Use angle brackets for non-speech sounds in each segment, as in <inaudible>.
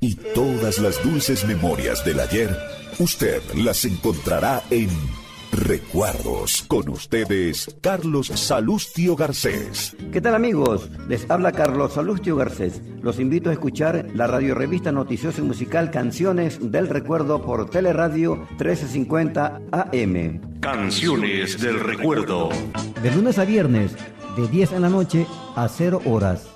Y todas las dulces memorias del ayer, usted las encontrará en Recuerdos. Con ustedes, Carlos Salustio Garcés. ¿Qué tal amigos? Les habla Carlos Salustio Garcés. Los invito a escuchar la radio revista noticiosa y musical Canciones del Recuerdo por Teleradio 1350 AM. Canciones del Recuerdo. De lunes a viernes, de 10 en la noche a 0 horas.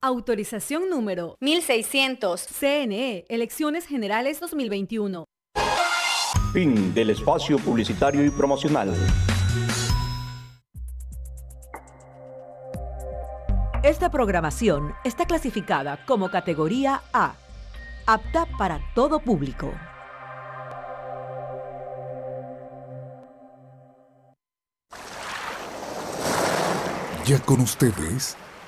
Autorización número 1600. CNE, Elecciones Generales 2021. Fin del espacio publicitario y promocional. Esta programación está clasificada como categoría A, apta para todo público. Ya con ustedes,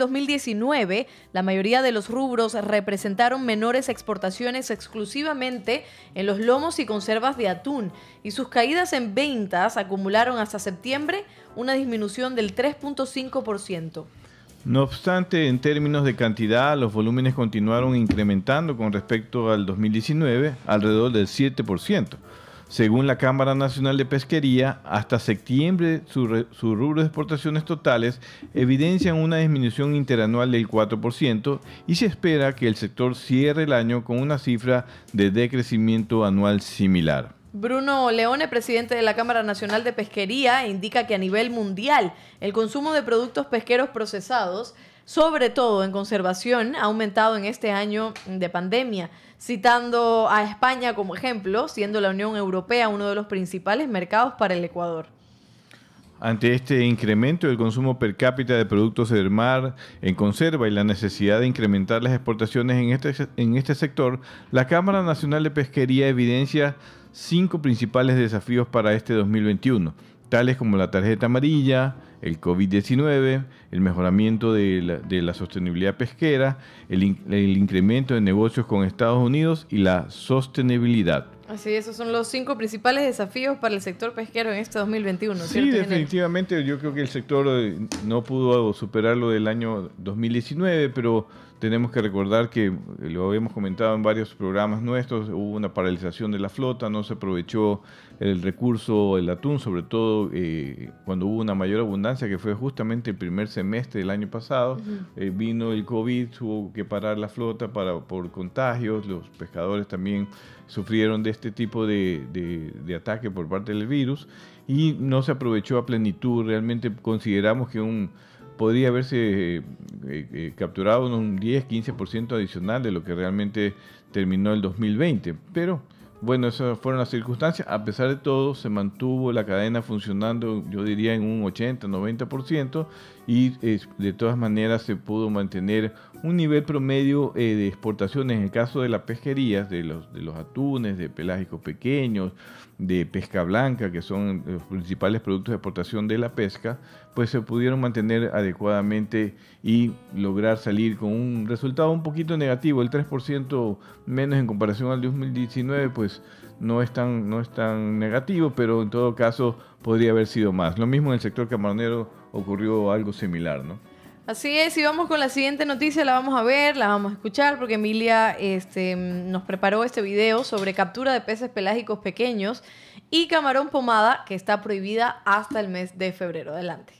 2019, la mayoría de los rubros representaron menores exportaciones exclusivamente en los lomos y conservas de atún, y sus caídas en ventas acumularon hasta septiembre una disminución del 3.5%. No obstante, en términos de cantidad, los volúmenes continuaron incrementando con respecto al 2019, alrededor del 7%. Según la Cámara Nacional de Pesquería, hasta septiembre sus rubros de exportaciones totales evidencian una disminución interanual del 4% y se espera que el sector cierre el año con una cifra de decrecimiento anual similar. Bruno Leone, presidente de la Cámara Nacional de Pesquería, indica que a nivel mundial el consumo de productos pesqueros procesados, sobre todo en conservación, ha aumentado en este año de pandemia citando a España como ejemplo, siendo la Unión Europea uno de los principales mercados para el Ecuador. Ante este incremento del consumo per cápita de productos del mar en conserva y la necesidad de incrementar las exportaciones en este, en este sector, la Cámara Nacional de Pesquería evidencia cinco principales desafíos para este 2021, tales como la tarjeta amarilla, el COVID-19, el mejoramiento de la, sostenibilidad pesquera, el, incremento de negocios con Estados Unidos y la sostenibilidad. Así, esos son los cinco principales desafíos para el sector pesquero en este 202021. Sí, definitivamente yo creo que el sector eh, no pudo superar lo del año 2019, pero tenemos que recordar que, eh, lo habíamos comentado en varios programas nuestros, hubo una paralización de la flota, no se aprovechó el recurso, el atún, sobre todo eh, cuando hubo una mayor abundancia, que fue justamente el primer semestre del año pasado. Eh, vino el COVID, tuvo que parar la flota para, por contagios, los pescadores también sufrieron de este tipo de, de ataque por parte del virus y no se aprovechó a plenitud. Realmente consideramos que un podría haberse eh, eh, capturado un 10-15% adicional de lo que realmente terminó el 2020. Pero bueno, esas fueron las circunstancias. A pesar de todo, se mantuvo la cadena funcionando, yo diría, en un 80-90% y de todas maneras se pudo mantener un nivel promedio eh, de exportaciones en el caso de las pesquerías, de los, de los atunes, de pelágicos pequeños, de pesca blanca, que son los principales productos de exportación de la pesca, pues se pudieron mantener adecuadamente y lograr salir con un resultado un poquito negativo, el 3% menos en comparación al 2019, pues no es tan, no es tan negativo, pero en todo caso podría haber sido más. Lo mismo en el sector camaronero ocurrió algo similar, ¿no? Así es, y vamos con la siguiente noticia, la vamos a ver, la vamos a escuchar, porque Emilia este, nos preparó este video sobre captura de peces pelágicos pequeños y camarón pomada, que está prohibida hasta el mes de febrero. Adelante.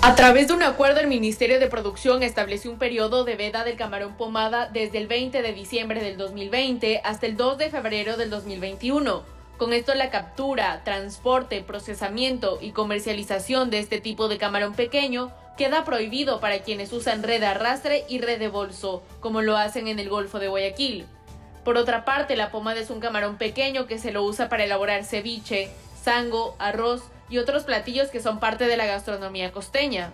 A través de un acuerdo, el Ministerio de Producción estableció un periodo de veda del camarón pomada desde el 20 de diciembre del 2020 hasta el 2 de febrero del 2021. Con esto la captura, transporte, procesamiento y comercialización de este tipo de camarón pequeño queda prohibido para quienes usan red de arrastre y red de bolso, como lo hacen en el Golfo de Guayaquil. Por otra parte, la pomada es un camarón pequeño que se lo usa para elaborar ceviche, sango, arroz y otros platillos que son parte de la gastronomía costeña.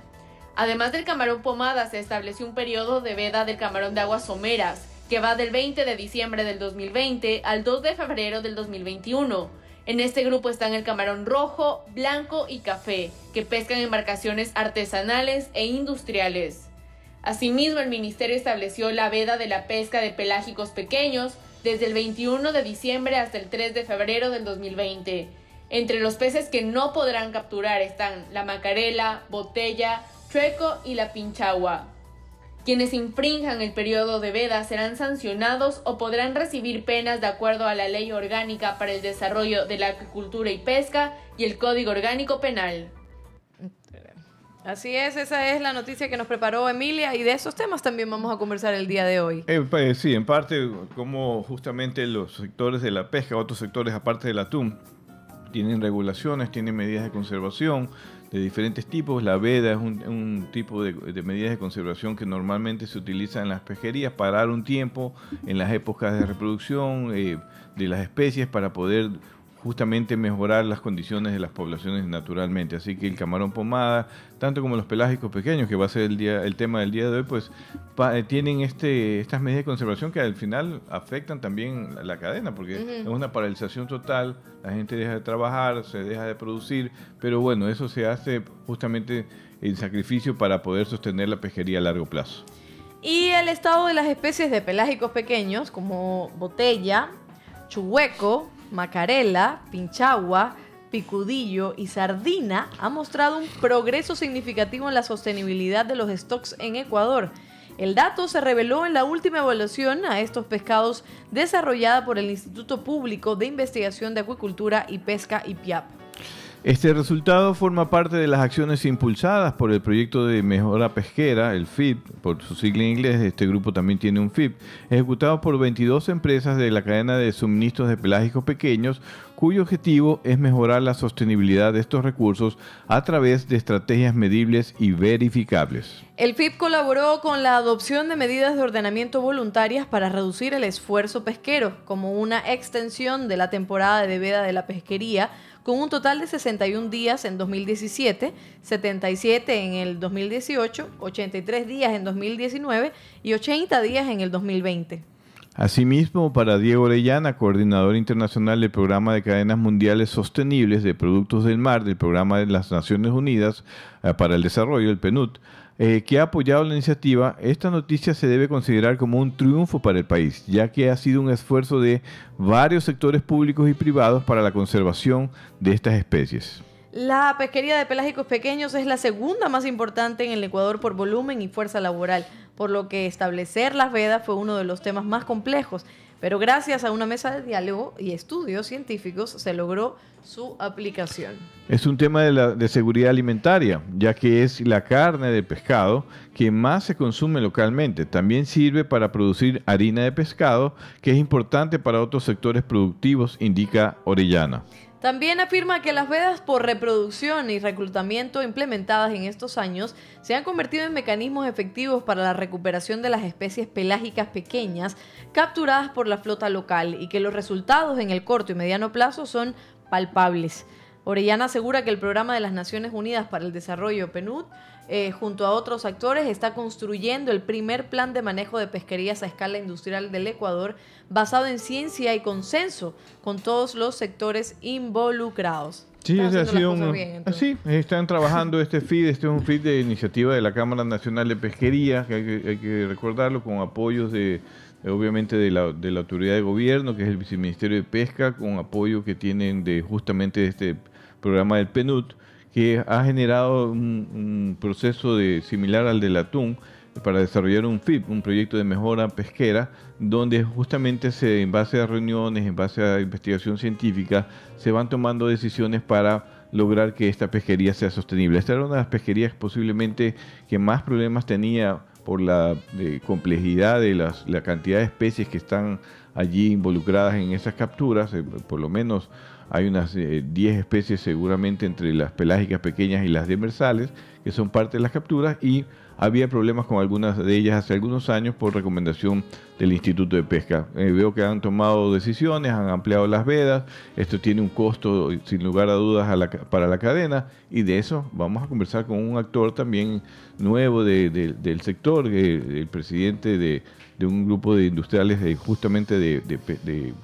Además del camarón pomada, se estableció un periodo de veda del camarón de aguas someras, que va del 20 de diciembre del 2020 al 2 de febrero del 2021. En este grupo están el camarón rojo, blanco y café, que pescan embarcaciones artesanales e industriales. Asimismo, el Ministerio estableció la veda de la pesca de pelágicos pequeños desde el 21 de diciembre hasta el 3 de febrero del 2020 entre los peces que no podrán capturar están la macarela, botella, chueco y la pinchagua. Quienes infrinjan el periodo de veda serán sancionados o podrán recibir penas de acuerdo a la Ley Orgánica para el Desarrollo de la Agricultura y Pesca y el Código Orgánico Penal. Así es, esa es la noticia que nos preparó Emilia y de esos temas también vamos a conversar el día de hoy. Eh, pues, sí, en parte como justamente los sectores de la pesca, otros sectores aparte del atún, tienen regulaciones, tienen medidas de conservación de diferentes tipos. La veda es un, tipo de, medidas de conservación que normalmente se utiliza en las pesquerías para dar un tiempo en las épocas de reproducción eh, de las especies para poder justamente mejorar las condiciones de las poblaciones naturalmente. Así que el camarón pomada, tanto como los pelágicos pequeños, que va a ser el, día, el tema del día de hoy, pues eh, tienen este, estas medidas de conservación que al final afectan también la cadena, porque es una paralización total, la gente deja de trabajar, se deja de producir, pero bueno, eso se hace justamente en sacrificio para poder sostener la pesquería a largo plazo. Y el estado de las especies de pelágicos pequeños, como botella, chuhueco, macarela, pinchagua, picudillo y sardina ha mostrado un progreso significativo en la sostenibilidad de los stocks en Ecuador. El dato se reveló en la última evaluación a estos pescados desarrollada por el Instituto Público de Investigación de Acuicultura y Pesca IPIAP. Este resultado forma parte de las acciones impulsadas por el proyecto de mejora pesquera, el FIP, por su sigla en inglés, este grupo también tiene un FIP, ejecutado por 22 empresas de la cadena de suministros de pelágicos pequeños, cuyo objetivo es mejorar la sostenibilidad de estos recursos a través de estrategias medibles y verificables. El FIP colaboró con la adopción de medidas de ordenamiento voluntarias para reducir el esfuerzo pesquero, como una extensión de la temporada de veda de la pesquería, con un total de 61 días en 2017, 77 en el 2018, 83 días en 2019 y 80 días en el 2020. Asimismo, para Diego Orellana, coordinador internacional del Programa de Cadenas Mundiales Sostenibles de Productos del Mar del Programa de las Naciones Unidas eh, para el Desarrollo, el PNUD, eh, que ha apoyado la iniciativa, esta noticia se debe considerar como un triunfo para el país, ya que ha sido un esfuerzo de varios sectores públicos y privados para la conservación de estas especies. La pesquería de pelágicos pequeños es la segunda más importante en el Ecuador por volumen y fuerza laboral, por lo que establecer las vedas fue uno de los temas más complejos pero gracias a una mesa de diálogo y estudios científicos se logró su aplicación. Es un tema de, la, seguridad alimentaria, ya que es la carne de pescado que más se consume localmente. También sirve para producir harina de pescado, que es importante para otros sectores productivos, indica Orellana. También afirma que las vedas por reproducción y reclutamiento implementadas en estos años se han convertido en mecanismos efectivos para la recuperación de las especies pelágicas pequeñas capturadas por la flota local y que los resultados en el corto y mediano plazo son palpables. Orellana asegura que el Programa de las Naciones Unidas para el Desarrollo, PNUD, eh, junto a otros actores, está construyendo el primer plan de manejo de pesquerías a escala industrial del Ecuador, basado en ciencia y consenso con todos los sectores involucrados. Sí, ha sido un, sí, están trabajando este FID, este es un FID de iniciativa de la Cámara Nacional de Pesquería, que hay que, recordarlo, con apoyos de, obviamente de la, de la autoridad de gobierno, que es el Viceministerio de Pesca, con apoyo que tienen de justamente este programa del PNUD, que ha generado un, proceso de, similar al del atún para desarrollar un FIP, un proyecto de mejora pesquera, donde justamente se, en base a reuniones, en base a investigación científica, se van tomando decisiones para lograr que esta pesquería sea sostenible. Esta era una de las pesquerías posiblemente que más problemas tenía por la complejidad de las, la cantidad de especies que están allí involucradas en esas capturas, eh, por lo menos hay unas 10 eh, especies seguramente entre las pelágicas pequeñas y las demersales, que son parte de las capturas, y había problemas con algunas de ellas hace algunos años por recomendación del Instituto de Pesca. Eh, veo que han tomado decisiones, han ampliado las vedas, esto tiene un costo sin lugar a dudas para la cadena y de eso vamos a conversar con un actor también nuevo del sector, el presidente de, un grupo de industriales justamente de,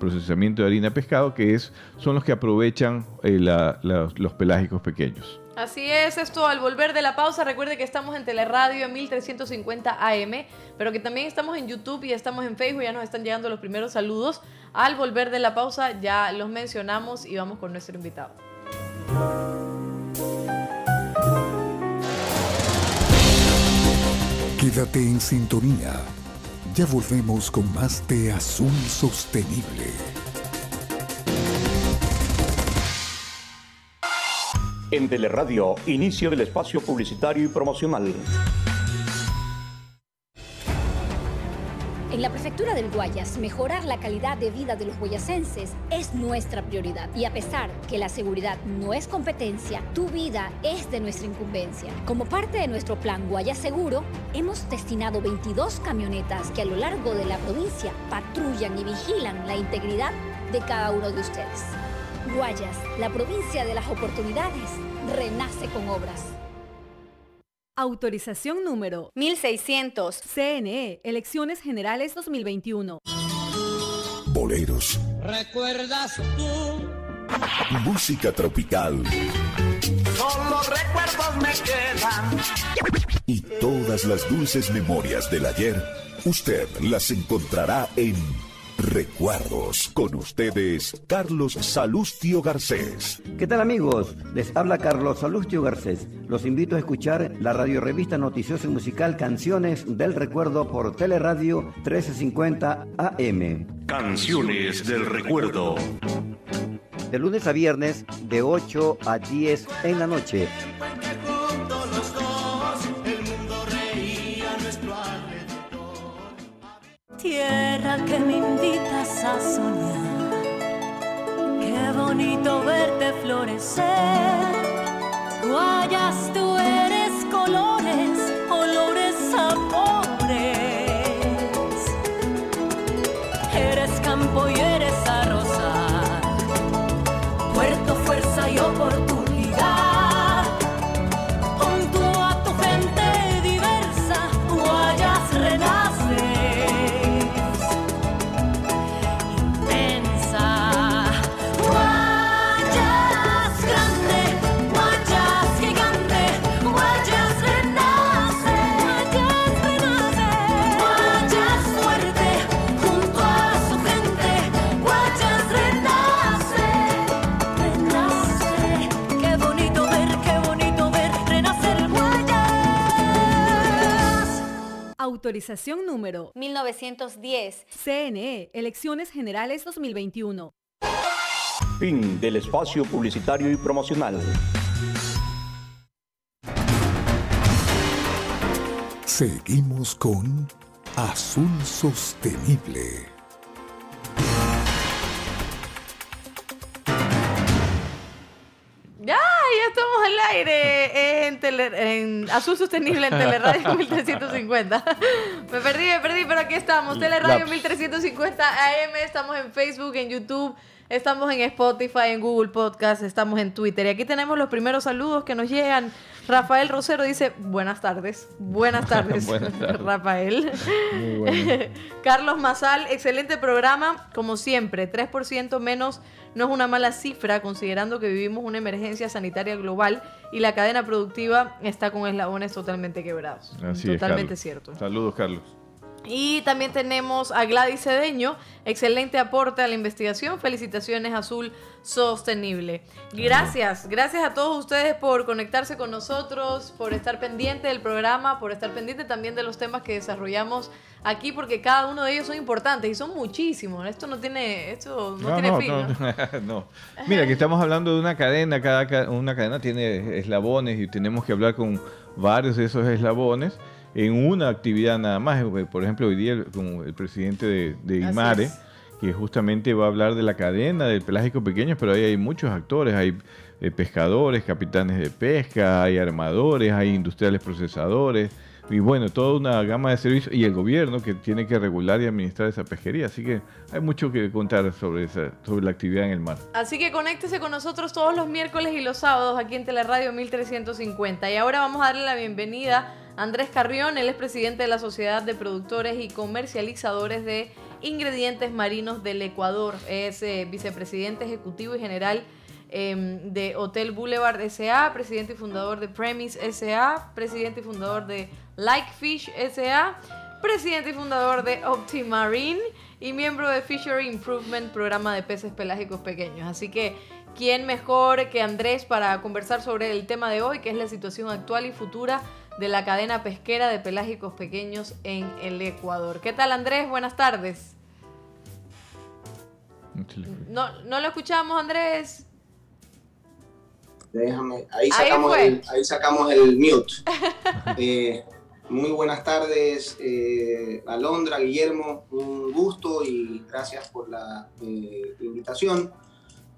procesamiento de harina pescado, que es, son los que aprovechan eh, los pelágicos pequeños. Así es, esto al volver de la pausa, recuerde que estamos en Teleradio en 1350 AM, pero que también estamos en YouTube y estamos en Facebook, ya nos están llegando los primeros saludos. Al volver de la pausa ya los mencionamos y vamos con nuestro invitado. Quédate en sintonía. Ya volvemos con más de Azul Sostenible. En Teleradio, inicio del espacio publicitario y promocional. En la prefectura del Guayas, mejorar la calidad de vida de los guayasenses es nuestra prioridad. Y a pesar que la seguridad no es competencia, tu vida es de nuestra incumbencia. Como parte de nuestro plan Guayas Seguro, hemos destinado 22 camionetas que a lo largo de la provincia patrullan y vigilan la integridad de cada uno de ustedes. Guayas, la provincia de las oportunidades, renace con obras. Autorización número 1600. CNE, Elecciones Generales 2021. Boleros. ¿Recuerdas tú? Música tropical. Solo recuerdos me quedan. Y todas las dulces memorias del ayer, usted las encontrará en Recuerdos. Con ustedes, Carlos Salustio Garcés. ¿Qué tal amigos? Les habla Carlos Salustio Garcés. Los invito a escuchar la radio revista noticiosa y musical Canciones del Recuerdo por Teleradio 1350 AM. Canciones del Recuerdo. De lunes a viernes, de 8 a 10 en la noche. Que me invitas a soñar, qué bonito verte florecer. Guayas, tú Autorización número 1910. CNE, Elecciones Generales 2021. Fin del espacio publicitario y promocional. Seguimos con Azul Sostenible. Al aire en, en Azul Sostenible en Teleradio <laughs> 1350. me perdí, me perdí, pero aquí estamos. Teleradio 1350 AM. Estamos en Facebook, en YouTube. Estamos en Spotify, en Google Podcast, estamos en Twitter. Y aquí tenemos los primeros saludos que nos llegan. Rafael Rosero dice, buenas tardes. Buenas <laughs> tardes, Rafael. <laughs> Carlos Mazal, excelente programa, como siempre. 3% menos no es una mala cifra, considerando que vivimos una emergencia sanitaria global y la cadena productiva está con eslabones totalmente quebrados. Así totalmente es, cierto. Saludos, Carlos. Y también tenemos a Gladys Cedeño, excelente aporte a la investigación. Felicitaciones, Azul Sostenible. Gracias, gracias a todos ustedes por conectarse con nosotros, por estar pendiente del programa, por estar pendiente también de los temas que desarrollamos aquí, porque cada uno de ellos son importantes y son muchísimos. Esto no tiene, esto no, tiene fin. No, <laughs> no. Mira, que estamos hablando de una cadena, cada ca- una cadena tiene eslabones y tenemos que hablar con varios de esos eslabones en una actividad nada más. Eh, Por ejemplo, hoy día con el presidente de, IMARE, es. que justamente va a hablar de la cadena del pelágico pequeño, pero ahí hay muchos actores, hay eh, pescadores, capitanes de pesca, hay armadores, hay industriales procesadores, y bueno, toda una gama de servicios, y el gobierno que tiene que regular y administrar esa pesquería. Así que hay mucho que contar sobre, sobre la actividad en el mar. Así que conéctese con nosotros todos los miércoles y los sábados aquí en Teleradio 1350. Y ahora vamos a darle la bienvenida a Andrés Carrión, él es presidente de la Sociedad de Productores y Comercializadores de Ingredientes Marinos del Ecuador. Es eh, vicepresidente ejecutivo y general em, de Hotel Boulevard SA, presidente y fundador de Premise SA, presidente y fundador de Like Fish SA, presidente y fundador de Optimarine y miembro de Fishery Improvement, programa de peces pelágicos pequeños. Así que, ¿quién mejor que Andrés para conversar sobre el tema de hoy, que es la situación actual y futura de la cadena pesquera de pelágicos pequeños en el Ecuador? ¿Qué tal, Andrés? Buenas tardes. No, no lo escuchamos, Andrés. Déjame, ahí Ahí sacamos, fue. el, ahí sacamos el mute. <laughs> Eh, muy buenas tardes, eh, Alondra, Guillermo, un gusto y gracias por la eh, invitación.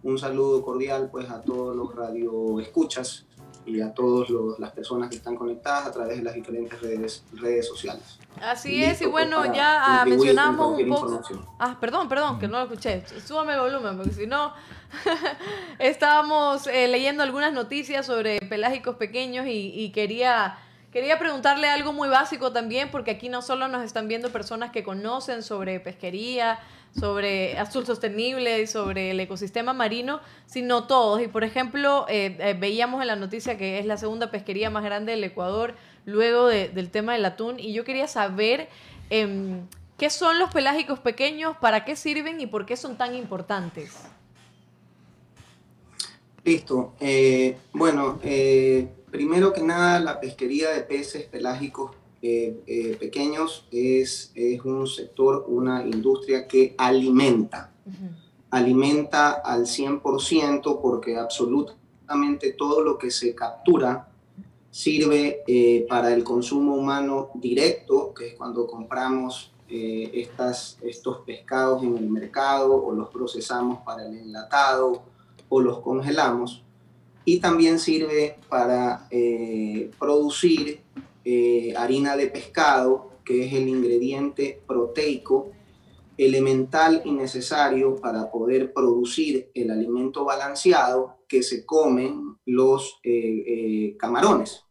Un saludo cordial pues a todos los radioescuchas y a todas las personas que están conectadas a través de las diferentes redes, redes sociales. Así Listo, es, y pues, bueno, ya ah, mencionamos un poco. Ah, perdón, perdón, que no lo escuché. Súbame el volumen, porque si no. <laughs> Estábamos eh, leyendo algunas noticias sobre pelágicos pequeños y, y quería. Quería preguntarle algo muy básico también, porque aquí no solo nos están viendo personas que conocen sobre pesquería, sobre azul sostenible, sobre el ecosistema marino, sino todos. Y por ejemplo, eh, eh, veíamos en la noticia que es la segunda pesquería más grande del Ecuador, luego de- del tema del atún, y yo quería saber em, qué son los pelágicos pequeños, para qué sirven y por qué son tan importantes. Listo. Eh, bueno, primero que nada, la pesquería de peces pelágicos eh, eh, pequeños es, es un sector, una industria que alimenta. Alimenta al 100% porque absolutamente todo lo que se captura sirve eh, para el consumo humano directo, que es cuando compramos estas, estos pescados en el mercado o los procesamos para el enlatado o los congelamos. Y también sirve para eh, producir eh, harina de pescado, que es el ingrediente proteico elemental y necesario para poder producir el alimento balanceado que se comen los eh, camarones.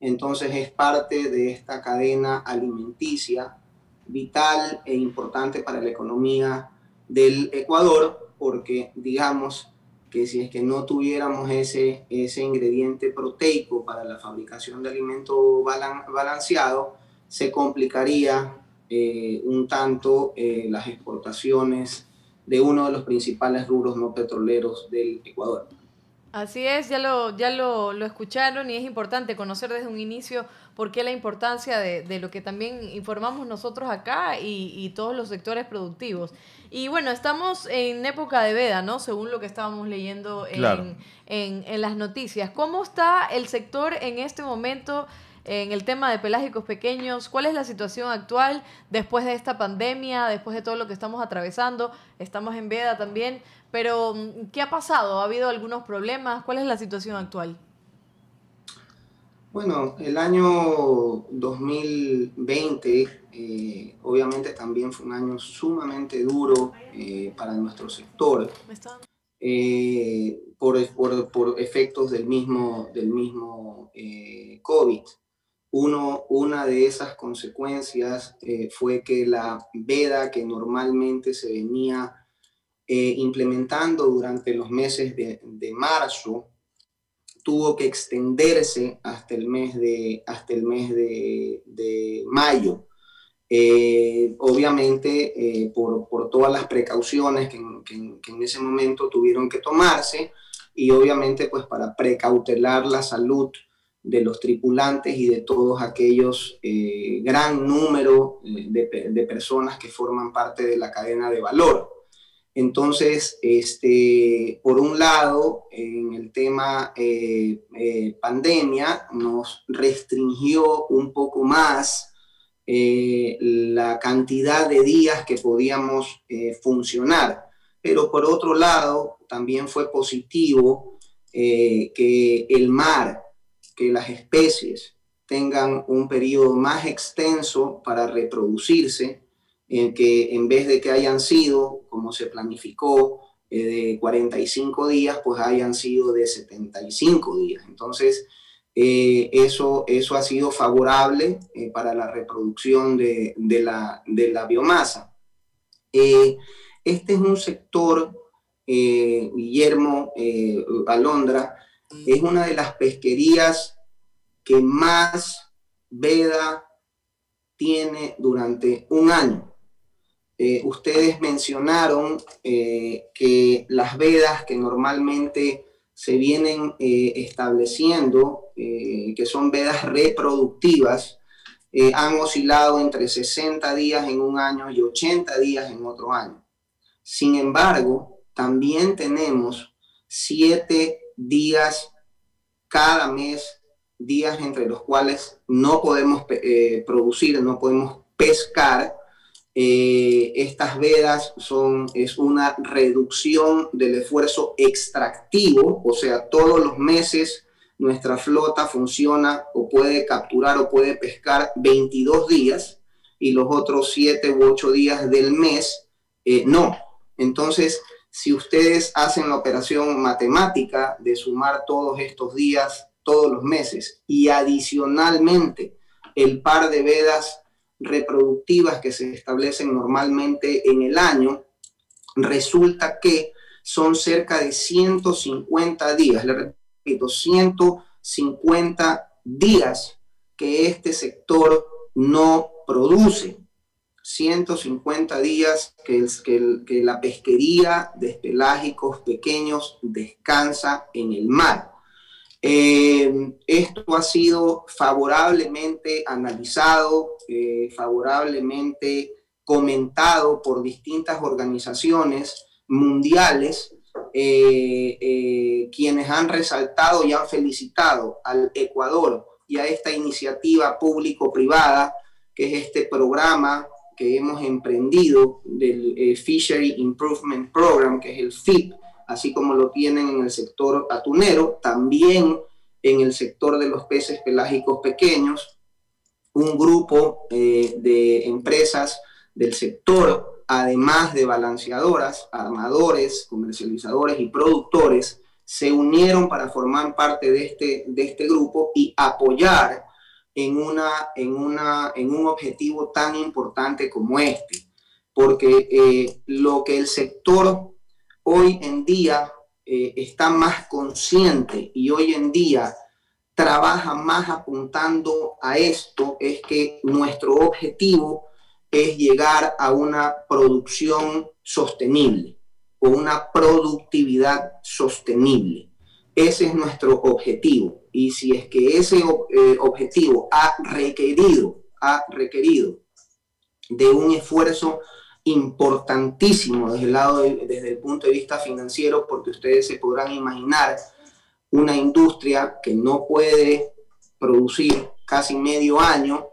Entonces es parte de esta cadena alimenticia vital e importante para la economía del Ecuador, porque digamos que si es que no tuviéramos ese, ese ingrediente proteico para la fabricación de alimento balan- balanceado, se complicaría eh, un tanto eh, las exportaciones de uno de los principales rubros no petroleros del Ecuador. Así es, ya lo, ya lo, lo escucharon y es importante conocer desde un inicio por qué la importancia de, de lo que también informamos nosotros acá y, y todos los sectores productivos. Y bueno, estamos en época de veda, ¿no? Según lo que estábamos leyendo en, Claro. en, en las noticias. ¿Cómo está el sector en este momento en el tema de pelágicos pequeños? ¿Cuál es la situación actual después de esta pandemia, después de todo lo que estamos atravesando? Estamos en veda también, pero ¿qué ha pasado? ¿Ha habido algunos problemas? ¿Cuál es la situación actual? Bueno, el año 2020 eh, obviamente también fue un año sumamente duro eh, para nuestro sector eh, por, por- por efectos del mismo, del mismo COVID. Uno, una de esas consecuencias fue que la veda que normalmente se venía implementando durante los meses de, de marzo tuvo que extenderse hasta el mes de, hasta el mes de, de mayo. eh, obviamente eh, por, por, todas las precauciones que en, que, en, ese momento tuvieron que tomarse y obviamente pues para precautelar la salud de los tripulantes y de todos aquellos eh, gran número de, de, personas que forman parte de la cadena de valor. Entonces, este, por un lado, en el tema pandemia nos restringió un poco más eh, la cantidad de días que podíamos eh, funcionar. Pero por otro lado, también fue positivo eh, que el mar, que las especies tengan un periodo más extenso para reproducirse, en que en vez de que hayan sido, como se planificó, de 45 días, pues hayan sido de 75 días. Entonces, eh, eso, eso ha sido favorable eh, para la reproducción de, de, la, de la, biomasa. Eh, este es un sector, Guillermo Alondra, es una de las pesquerías que más veda tiene durante un año. Ustedes mencionaron que las vedas que normalmente se vienen estableciendo eh, que son vedas reproductivas, eh, han oscilado entre 60 días en un año y 80 días en otro año. Sin embargo, también tenemos 7 días cada mes, días entre los cuales no podemos eh, producir, no podemos pescar. Estas vedas son, es una reducción del esfuerzo extractivo, o sea, todos los meses nuestra flota funciona o puede capturar o puede pescar 22 días y los otros 7 u 8 días del mes eh, no. Entonces, si ustedes hacen la operación matemática de sumar todos estos días, todos los meses, y adicionalmente el par de vedas reproductivas que se establecen normalmente en el año, resulta que son cerca de 150 días. 250 días que este sector no produce. 150 días que, que, la pesquería de espelágicos pequeños descansa en el mar. Eh, esto ha sido favorablemente analizado, eh, favorablemente comentado por distintas organizaciones mundiales eh, quienes han resaltado y han felicitado al Ecuador y a esta iniciativa público-privada, que es este programa que hemos emprendido del Fishery Improvement Program, que es el FIP, así como lo tienen en el sector atunero, también en el sector de los peces pelágicos pequeños, un grupo de empresas del sector además de balanceadoras, armadores, comercializadores y productores, se unieron para formar parte de este, de este grupo y apoyar en, una, en, una, en un objetivo tan importante como este. Porque eh, lo que el sector hoy en día eh, está más consciente y hoy en día trabaja más apuntando a esto es que nuestro objetivo es llegar a una producción sostenible o una productividad sostenible. Ese es nuestro objetivo. Y si es que ese eh, objetivo ha requerido, ha requerido de un esfuerzo importantísimo desde el, lado desde el punto de vista financiero, porque ustedes se podrán imaginar una industria que no puede producir casi medio año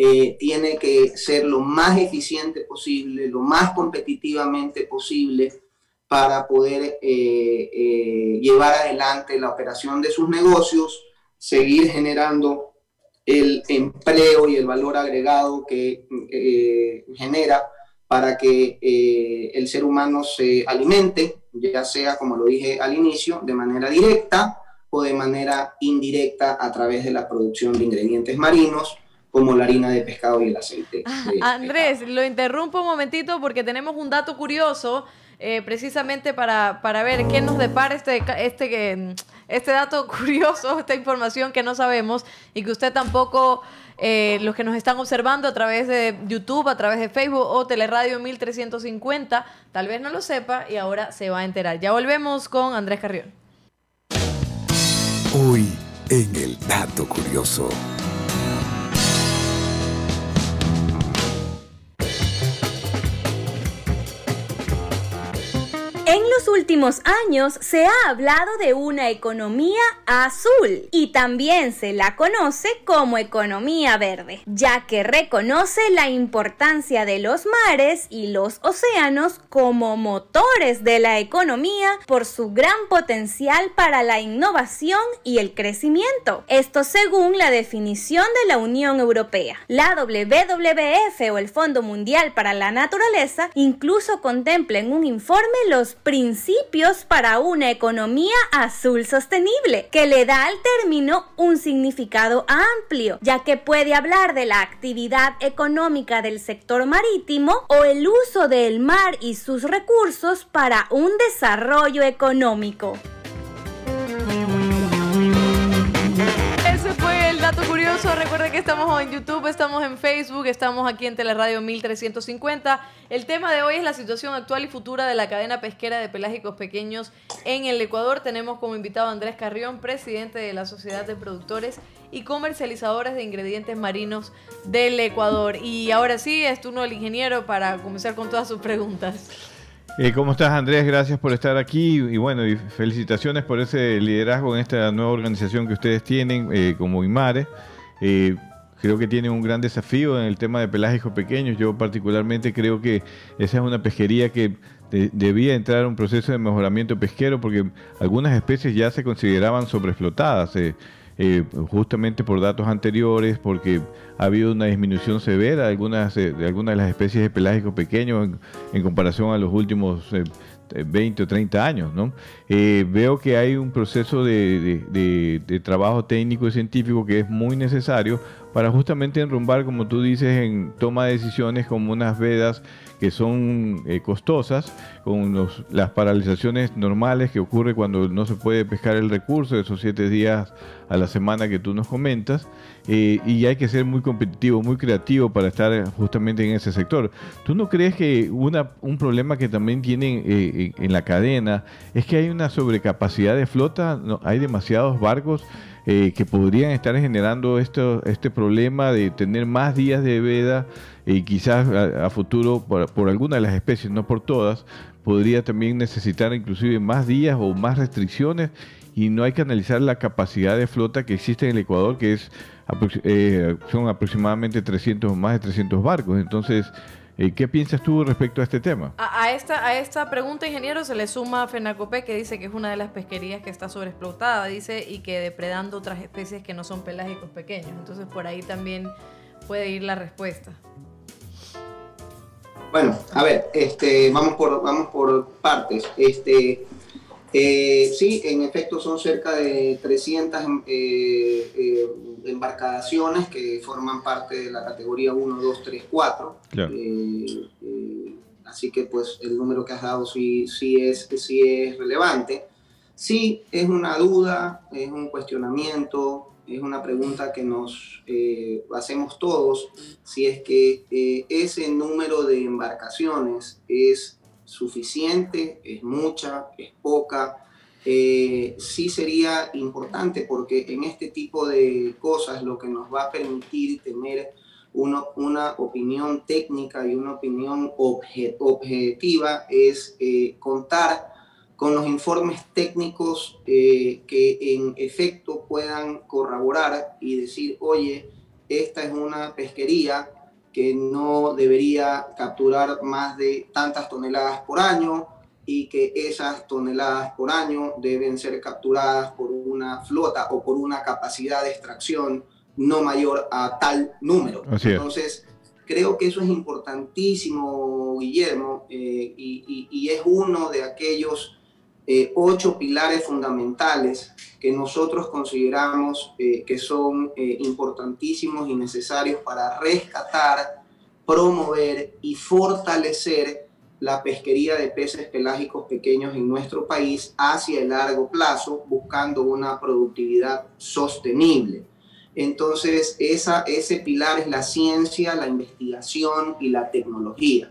eh, tiene que ser lo más eficiente posible, lo más competitivamente posible para poder eh, eh, llevar adelante la operación de sus negocios, seguir generando el empleo y el valor agregado que genera para que el ser humano se alimente, ya sea, como lo dije al inicio, de manera directa o de manera indirecta a través de la producción de ingredientes marinos, como la harina de pescado y el aceite. Ah, Andrés, lo interrumpo un momentito porque tenemos un dato curioso. Eh, precisamente para, para, ver qué nos depara este, este, este dato <laughs> curioso, esta información que no sabemos y que usted tampoco, eh, los que nos están observando a través de YouTube, a través de Facebook o Teleradio 1350, tal vez no lo sepa y ahora se va a enterar. Ya volvemos con Andrés Carrión. Hoy en el dato curioso. En los últimos años se ha hablado de una economía azul y también se la conoce como economía verde, ya que reconoce la importancia de los mares y los océanos como motores de la economía por su gran potencial para la innovación y el crecimiento. Esto según la definición de la Unión Europea. La WWF o el Fondo Mundial para la Naturaleza incluso contempla en un informe los principios para una economía azul sostenible, que le da al término un significado amplio, ya que puede hablar de la actividad económica del sector marítimo o el uso del mar y sus recursos para un desarrollo económico. Dato curioso. Recuerden que estamos en YouTube, estamos en Facebook, estamos aquí en Teleradio 1350. El tema de hoy es la situación actual y futura de la cadena pesquera de pelágicos pequeños en el Ecuador. Tenemos como invitado a Andrés Carrión, presidente de la Sociedad de Productores y Comercializadores de Ingredientes Marinos del Ecuador. Y ahora sí, es turno del ingeniero para comenzar con todas sus preguntas. Eh, ¿Cómo estás, Andrés? Gracias por estar aquí y bueno, felicitaciones por ese liderazgo en esta nueva organización que ustedes tienen eh, como IMARE. Eh, creo que tienen un gran desafío en el tema de pelágicos pequeños. Yo particularmente creo que esa es una pesquería que de- debía entrar a un proceso de mejoramiento pesquero porque algunas especies ya se consideraban sobreexplotadas. Eh, eh, justamente por datos anteriores, porque ha habido una disminución severa de algunas, eh, de algunas de las especies de pelágicos pequeños en, comparación a los últimos eh, eh, 20 o 30 años. ¿no? Eh, veo que hay un proceso de- de trabajo técnico y científico que es muy necesario para justamente enrumbar, como tú dices, en toma de decisiones como unas vedas que son eh, costosas, con los- las paralizaciones normales que ocurre cuando no se puede pescar el recurso, esos siete días a la semana que tú nos comentas, eh, y hay que ser muy competitivo, muy creativo para estar justamente en ese sector. ¿Tú no crees que una, un problema que también tienen eh, en la cadena es que hay una sobrecapacidad de flota? No, hay demasiados barcos eh, que podrían estar generando esto, este problema de tener más días de veda y quizás a, futuro, por, por alguna de las especies, no por todas, podría también necesitar inclusive más días o más restricciones y no hay que analizar la capacidad de flota que existe en el Ecuador, que es eh, son aproximadamente 300 más de 300 barcos. Entonces, ¿qué piensas tú respecto a este tema? A, a esta, a esta pregunta, ingeniero, se le suma Fenacopé, que dice que es una de las pesquerías que está sobreexplotada, dice, y que depredando otras especies que no son pelágicos pequeños. Entonces, por ahí también puede ir la respuesta. Bueno, a ver, este, vamos por, vamos por partes. Este, eh, sí, en efecto son cerca de 300 eh, eh, embarcaciones que forman parte de la categoría 1, 2, 3, 4. Claro. Eh, eh, así que pues el número que has dado sí, sí, es, sí es relevante. Sí, es una duda, es un cuestionamiento, es una pregunta que nos eh, hacemos todos, si es que ese número de embarcaciones es suficiente, es mucha, es poca. Eh, sí sería importante porque en este tipo de cosas lo que nos va a permitir tener uno- una opinión técnica y una opinión obje- objetiva es eh, contar con los informes técnicos eh, que en efecto puedan corroborar y decir, oye, esta es una pesquería que no debería capturar más de tantas toneladas por año y que esas toneladas por año deben ser capturadas por una flota o por una capacidad de extracción no mayor a tal número. Entonces, creo que eso es importantísimo, Guillermo, eh, y, y- y es uno de aquellos eh, ocho pilares fundamentales que nosotros consideramos eh, que son eh, importantísimos y necesarios para rescatar, promover y fortalecer la pesquería de peces pelágicos pequeños en nuestro país hacia el largo plazo, buscando una productividad sostenible. Entonces, ese pilar es la ciencia, la investigación y la tecnología.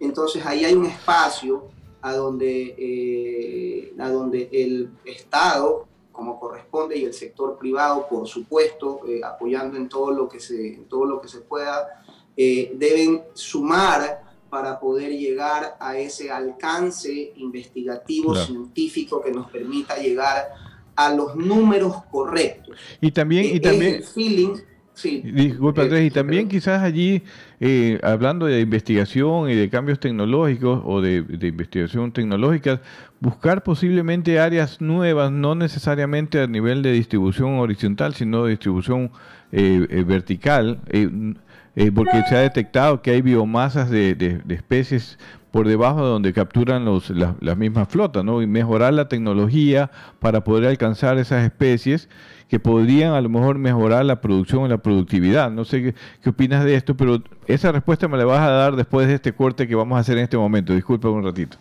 Entonces, ahí hay un espacio a donde, eh, a donde el Estado, como corresponde, y el sector privado, por supuesto, eh, apoyando en todo lo que se, en todo lo que se pueda, eh, deben sumar para poder llegar a ese alcance investigativo, Claro. científico que nos permita llegar a los números correctos. Y también, y Es también, el feeling, sí. Disculpa, Eh, Andrés, y también quizás allí, eh, hablando de investigación y de cambios tecnológicos o de, investigación tecnológica, buscar posiblemente áreas nuevas, no necesariamente a nivel de distribución horizontal, sino de distribución eh, eh, vertical, eh, porque se ha detectado que hay biomasas de especies por debajo de donde capturan los, las, las mismas flotas, ¿no? Y mejorar la tecnología para poder alcanzar esas especies que podrían a lo mejor mejorar la producción y la productividad. No sé qué, qué opinas de esto, pero esa respuesta me la vas a dar después de este corte que vamos a hacer en este momento. Disculpa un ratito.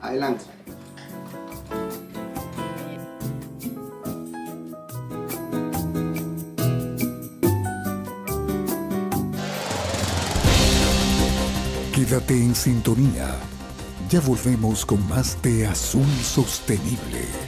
Adelante. Quédate en sintonía. Ya volvemos con más de Azul Sostenible.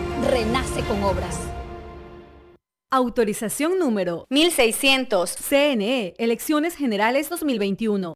renace con obras. Autorización número 1600. CNE, Elecciones Generales 2021.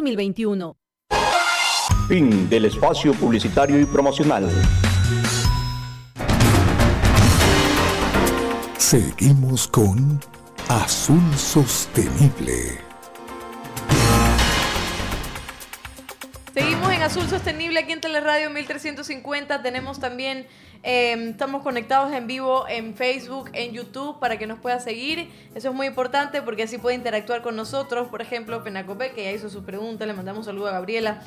2021. Fin del espacio publicitario y promocional. Seguimos con Azul Sostenible. Seguimos en Azul Sostenible aquí en Teleradio 1350. Tenemos también, eh, estamos conectados en vivo en Facebook, en YouTube, para que nos pueda seguir. Eso es muy importante porque así puede interactuar con nosotros. Por ejemplo, Penacope, que ya hizo su pregunta, le mandamos un saludo a Gabriela.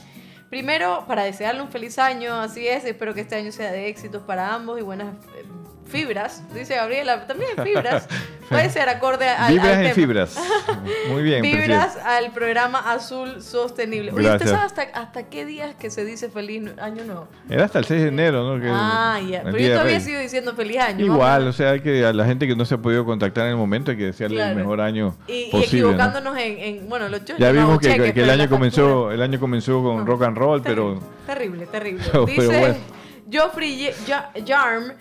Primero, para desearle un feliz año, así es. Espero que este año sea de éxitos para ambos y buenas eh, fibras. Dice Gabriela, también fibras. <laughs> Puede ser acorde al, Vibras al en fibras. <laughs> Muy bien, presidente. al programa Azul Sostenible. Oye, ¿usted sabe hasta, hasta qué días que se dice feliz año nuevo? Era hasta el 6 de enero, ¿no? Que- ah, ya. Pero yo todavía sigo diciendo feliz año. Igual, vamos o sea, hay que a la gente que no se ha podido contactar en el momento hay que desearle Claro. el mejor año Y, y posible. ¿no? equivocándonos en, en- bueno, los Ya vimos que, cheques, que el pero año comenzó, el año comenzó con rock and roll, pero Terrible, terrible. <laughs> Pero Dice bueno. Joffrey Jarm,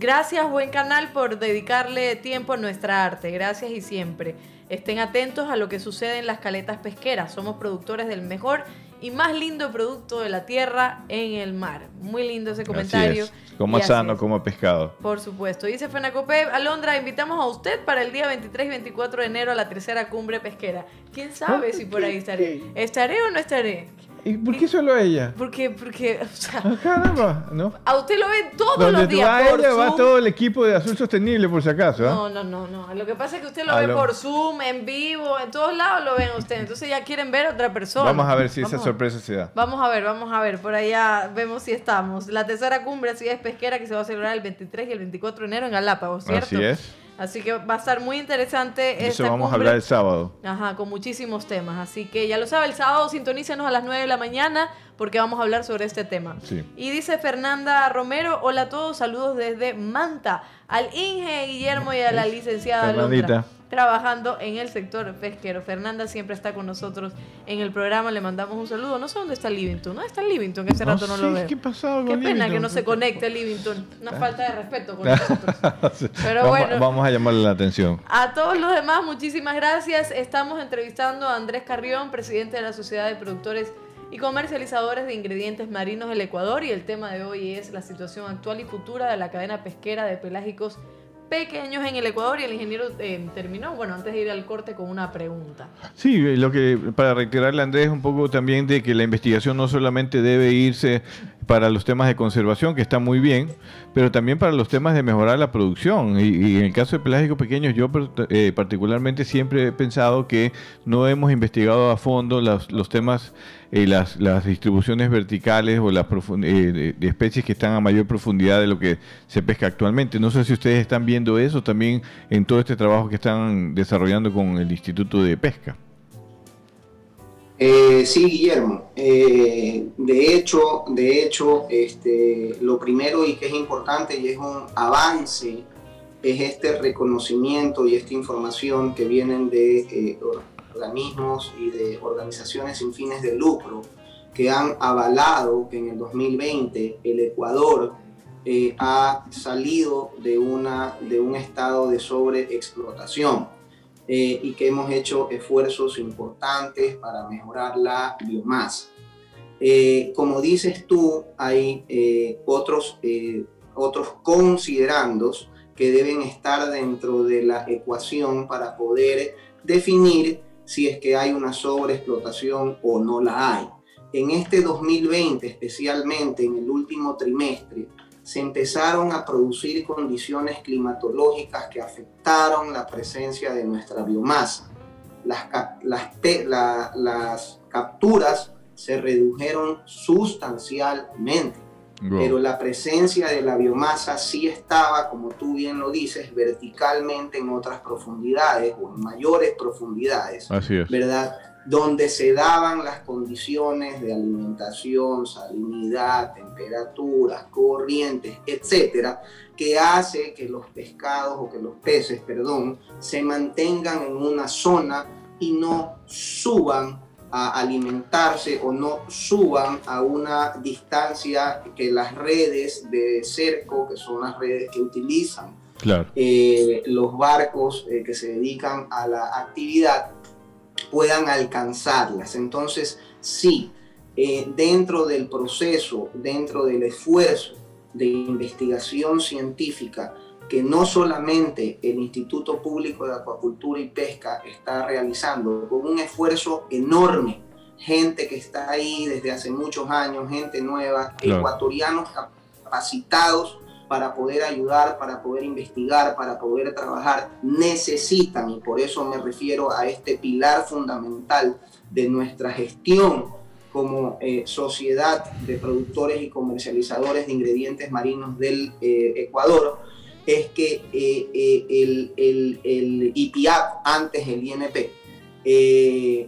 gracias buen canal por dedicarle tiempo a nuestra arte. Gracias y siempre. Estén atentos a lo que sucede en las caletas pesqueras. Somos productores del mejor y más lindo producto de la tierra en el mar. Muy lindo ese comentario. así es. Coma Y así sano, es. coma pescado. Por supuesto. Dice Fenacope, Alondra, invitamos a usted para el día 23 y 24 de enero a la tercera cumbre pesquera. ¿Quién sabe si por ahí estaré? ¿Estaré o no estaré? ¿Y por qué solo ella? Porque, porque, o sea, Ah, caramba, ¿no? a usted lo ven todos Donde los días vas por ella, va Zoom. todo el equipo de Azul Sostenible, por si acaso. ¿ah? No, no, no, no. Lo que pasa es que usted lo Ah, ve lo- por Zoom, en vivo, en todos lados lo ven usted. Entonces ya quieren ver a otra persona. Vamos a ver si esa Vamos sorpresa se da. Vamos a ver, vamos a ver, por allá vemos si estamos. La tercera cumbre así es pesquera que se va a celebrar el 23 y el 24 de enero en Galápagos, ¿cierto? Así es. Así que va a estar muy interesante esta eso vamos a hablar el sábado. Ajá, con muchísimos temas. Así que ya lo sabe, el sábado sintonícenos a las 9 de la mañana porque vamos a hablar sobre este tema. Sí. Y dice Fernanda Romero, hola a todos, saludos desde Manta, al Inge Guillermo y a la licenciada. Fernandita. trabajando en el sector pesquero. Fernanda siempre está con nosotros en el programa, le mandamos un saludo. No sé dónde está Livington, ¿dónde está Livington? Que hace rato no lo veo. ¿Qué pasado Qué pena Livington? que no se conecte Livington. Una falta de respeto con <laughs> nosotros. Pero vamos, bueno. vamos a llamarle la atención. A todos los demás, muchísimas gracias. Estamos entrevistando a Andrés Carrión, presidente de la Sociedad de Productores y Comercializadores de Ingredientes Marinos del Ecuador. Y el tema de hoy es la situación actual y futura de la cadena pesquera de pelágicos pequeños en el Ecuador. Y el ingeniero eh, terminó, bueno, antes de ir al corte, con una pregunta. Sí, lo que para reiterarle Andrés un poco también de que la investigación no solamente debe irse para los temas de conservación, que está muy bien, pero también para los temas de mejorar la producción. Y, en el caso de pelágicos pequeños, yo eh, particularmente siempre he pensado que no hemos investigado a fondo los temas, eh, las, las distribuciones verticales o las eh, de especies que están a mayor profundidad de lo que se pesca actualmente. No sé si ustedes están viendo eso también en todo este trabajo que están desarrollando con el Instituto de Pesca. Eh, sí, Guillermo. Eh, de hecho, de hecho, este, lo primero y que es importante y es un avance es este reconocimiento y esta información que vienen de eh, or- organismos y de organizaciones sin fines de lucro que han avalado que en el 2020 el Ecuador eh, ha salido de, una, de un estado de sobreexplotación eh, y que hemos hecho esfuerzos importantes para mejorar la biomasa. Eh, como dices tú, hay eh, otros, eh, otros considerandos que deben estar dentro de la ecuación para poder definir si es que hay una sobreexplotación o no la hay. En este 2020, especialmente en el último trimestre, se empezaron a producir condiciones climatológicas que afectaron la presencia de nuestra biomasa. Las, cap- las, pe- la- las capturas se redujeron sustancialmente, pero la presencia de la biomasa sí estaba, como tú bien lo dices, verticalmente en otras profundidades o en mayores profundidades. Así es. ¿verdad? Donde se daban las condiciones de alimentación, salinidad, temperaturas, corrientes, etcétera, que hace que los pescados o que los peces, perdón, se mantengan en una zona y no suban a alimentarse o no suban a una distancia que las redes de cerco, que son las redes que utilizan Claro. eh, los barcos eh, que se dedican a la actividad puedan alcanzarlas. Entonces, sí, eh, dentro del proceso, dentro del esfuerzo de investigación científica que no solamente el Instituto Público de Acuacultura y Pesca está realizando, con un esfuerzo enorme, gente que está ahí desde hace muchos años, gente nueva, Claro. ecuatorianos capacitados para poder ayudar, para poder investigar, para poder trabajar, necesitan, y por eso me refiero a este pilar fundamental de nuestra gestión como eh, sociedad de productores y comercializadores de ingredientes marinos del eh, Ecuador, es que eh, eh, el, el, IPIAP, antes el INP,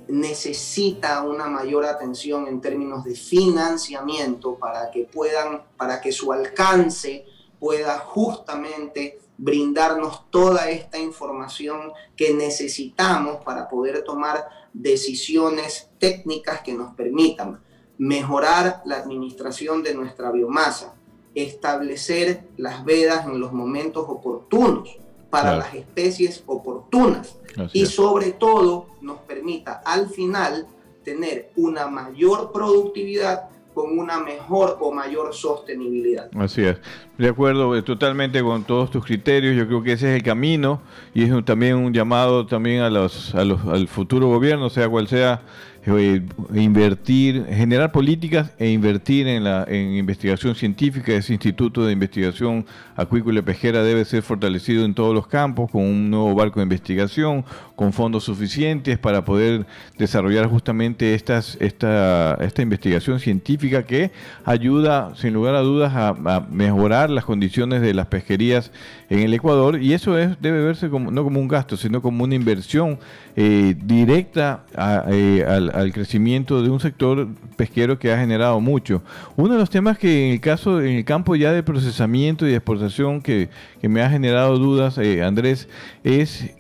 necesita una mayor atención en términos de financiamiento para que puedan, para que su alcance pueda justamente brindarnos toda esta información que necesitamos para poder tomar decisiones técnicas que nos permitan mejorar la administración de nuestra biomasa, establecer las vedas en los momentos oportunos para Claro. las especies oportunas Así y sobre todo nos permita al final tener una mayor productividad con una mejor o mayor sostenibilidad. Así es. De acuerdo eh, totalmente con todos tus criterios. Yo creo que ese es el camino y es también un llamado también a los, a los, al futuro gobierno, sea cual sea, eh, invertir, generar políticas e invertir en la en investigación científica. Ese Instituto de Investigación Acuícola y Pesquera debe ser fortalecido en todos los campos con un nuevo barco de investigación, con fondos suficientes para poder desarrollar justamente estas, esta, esta investigación científica que ayuda, sin lugar a dudas, a, mejorar las condiciones de las pesquerías en el Ecuador y eso es, debe verse no como un gasto, sino como una inversión eh, directa eh, al- crecimiento de un sector pesquero que ha generado mucho. Uno de los temas que en el caso, en el campo ya de procesamiento y de exportación que, me ha generado dudas, eh, Andrés, es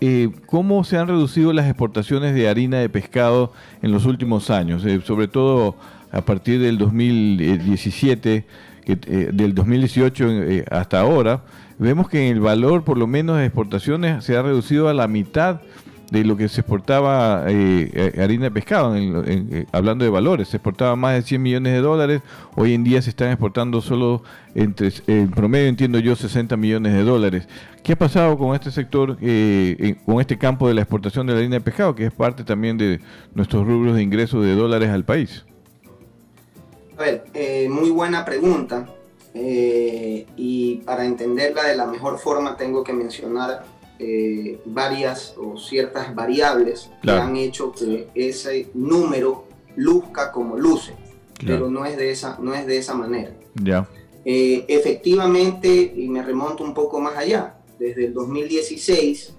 cómo se han reducido las exportaciones de harina de pescado en los últimos años, eh, sobre todo a partir del 2017, que, del 2018 hasta ahora. Vemos que el valor, por lo menos de exportaciones, se ha reducido a la mitad de lo que se exportaba eh, eh, harina de pescado, eh, hablando de valores, se exportaba más de 100 millones de dólares, hoy en día se están exportando solo, entre, en promedio entiendo yo, 60 millones de dólares. ¿Qué ha pasado con este sector, con este campo de la exportación de la harina de pescado, que es parte también de nuestros rubros de ingresos de dólares al país? A ver, muy buena pregunta. y para entenderla de la mejor forma tengo que mencionar eh, varias o ciertas variables que han hecho que ese número luzca como luce, pero no es de esa, no es de esa manera. Ya. Eh, efectivamente, y me remonto un poco más allá, desde el 2016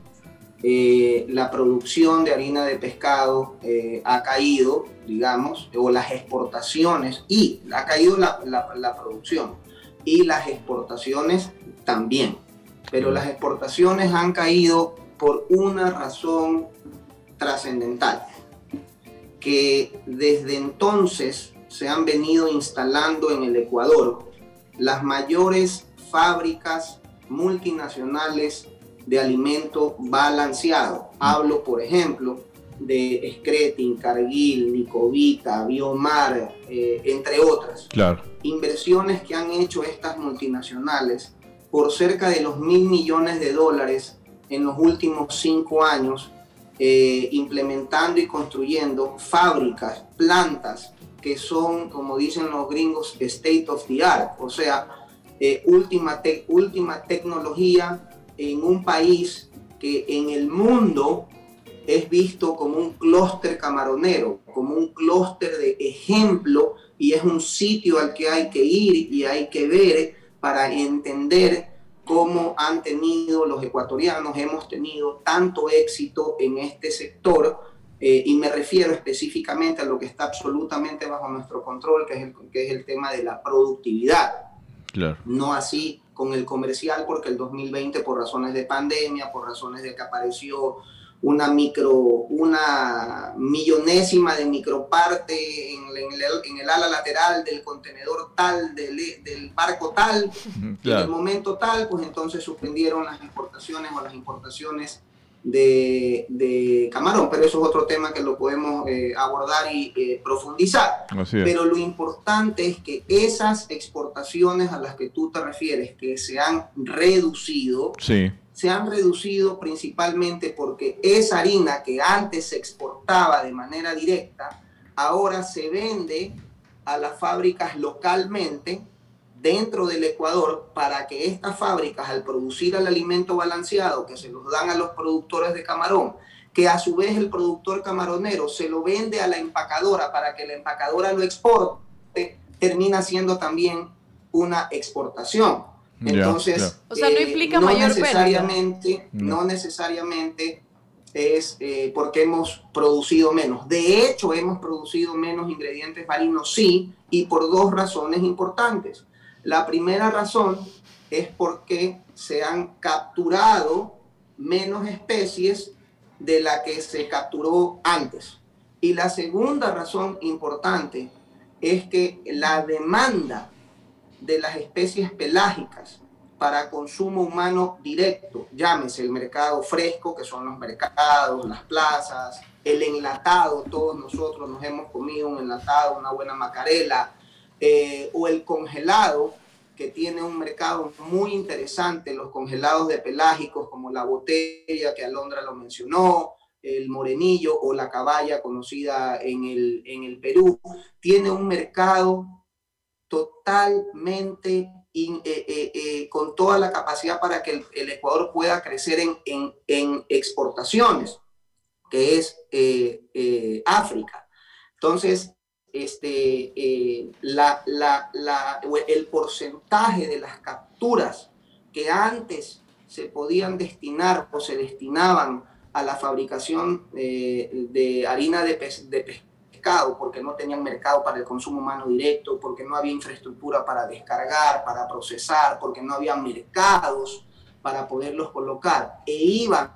eh, la producción de harina de pescado ha caído, digamos, o las exportaciones, y ha caído la, la producción, y las exportaciones también pero las exportaciones han caído por una razón trascendental, que desde entonces se han venido instalando en el Ecuador las mayores fábricas multinacionales de alimento balanceado. Hablo, por ejemplo, de Scretin, Cargill, Nicovita, Biomar, eh, entre otras. Claro. Inversiones que han hecho estas multinacionales por cerca de los mil millones de dólares en los últimos cinco años, eh, implementando y construyendo fábricas, plantas que son, como dicen los gringos, state of the art, o sea, eh, última, última tecnología en un país que en el mundo es visto como un clúster camaronero, como un clúster de ejemplo y es un sitio al que hay que ir y hay que ver para entender cómo han tenido los ecuatorianos, hemos tenido tanto éxito en este sector, eh, y me refiero específicamente a lo que está absolutamente bajo nuestro control, que es el, que es el tema de la productividad. Claro. No así con el comercial, porque el 2020 por razones de pandemia, por razones de que apareció una micro, una millonésima de microparte en, en, el, en el ala lateral del contenedor tal, del, del barco tal, <laughs> en el momento tal, pues entonces suspendieron las exportaciones o las importaciones de, de camarón, pero eso es otro tema que lo podemos eh, abordar y eh, profundizar. Pero lo importante es que esas exportaciones a las que tú te refieres, que se han reducido, sí se han reducido principalmente porque esa harina que antes se exportaba de manera directa, ahora se vende a las fábricas localmente dentro del Ecuador para que estas fábricas al producir el alimento balanceado que se los dan a los productores de camarón, que a su vez el productor camaronero se lo vende a la empacadora para que la empacadora lo exporte, termina siendo también una exportación. Entonces, o sea, no eh, implica mayor necesariamente, No necesariamente es eh, porque hemos producido menos. De hecho, hemos producido menos ingredientes marinos, sí, y por dos razones importantes. La primera razón es porque se han capturado menos especies de la que se capturó antes. Y la segunda razón importante es que la demanda de las especies pelágicas para consumo humano directo, llámese el mercado fresco, que son los mercados, las plazas, el enlatado, todos nosotros nos hemos comido un enlatado, una buena macarela, eh, o el congelado, que tiene un mercado muy interesante, los congelados de pelágicos como la botella que Alondra lo mencionó, el morenillo o la caballa conocida en el, en el Perú, tiene un mercado totalmente eh, eh, eh, con toda la capacidad para que el, Ecuador pueda crecer en, exportaciones, que es África. Entonces, este, el porcentaje de las capturas que antes se podían destinar o se destinaban a la fabricación de harina de, de pescado, porque no tenían mercado para el consumo humano directo, porque no había infraestructura para descargar, para procesar, porque no había mercados para poderlos colocar, e iban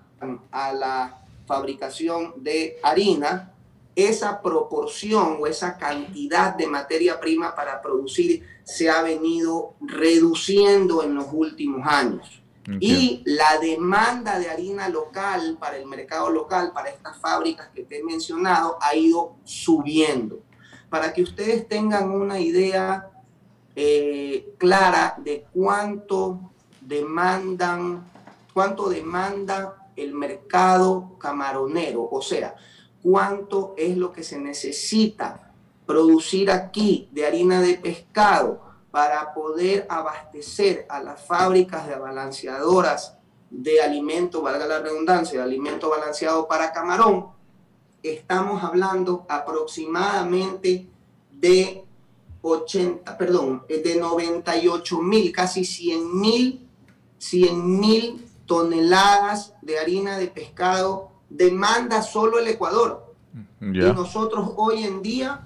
a la fabricación de harina, esa proporción o esa cantidad de materia prima para producir se ha venido reduciendo en los últimos años. Y la demanda de harina local para el mercado local, para estas fábricas que te he mencionado, ha ido subiendo. Para que ustedes tengan una idea eh, clara de cuánto demandan, cuánto demanda el mercado camaronero, o sea, cuánto es lo que se necesita producir aquí de harina de pescado para poder abastecer a las fábricas de balanceadoras de alimento, valga la redundancia, de alimento balanceado para camarón, estamos hablando aproximadamente de 80, perdón, de 98 mil, casi 100 mil, 100 mil toneladas de harina de pescado demanda solo el Ecuador. Y nosotros hoy en día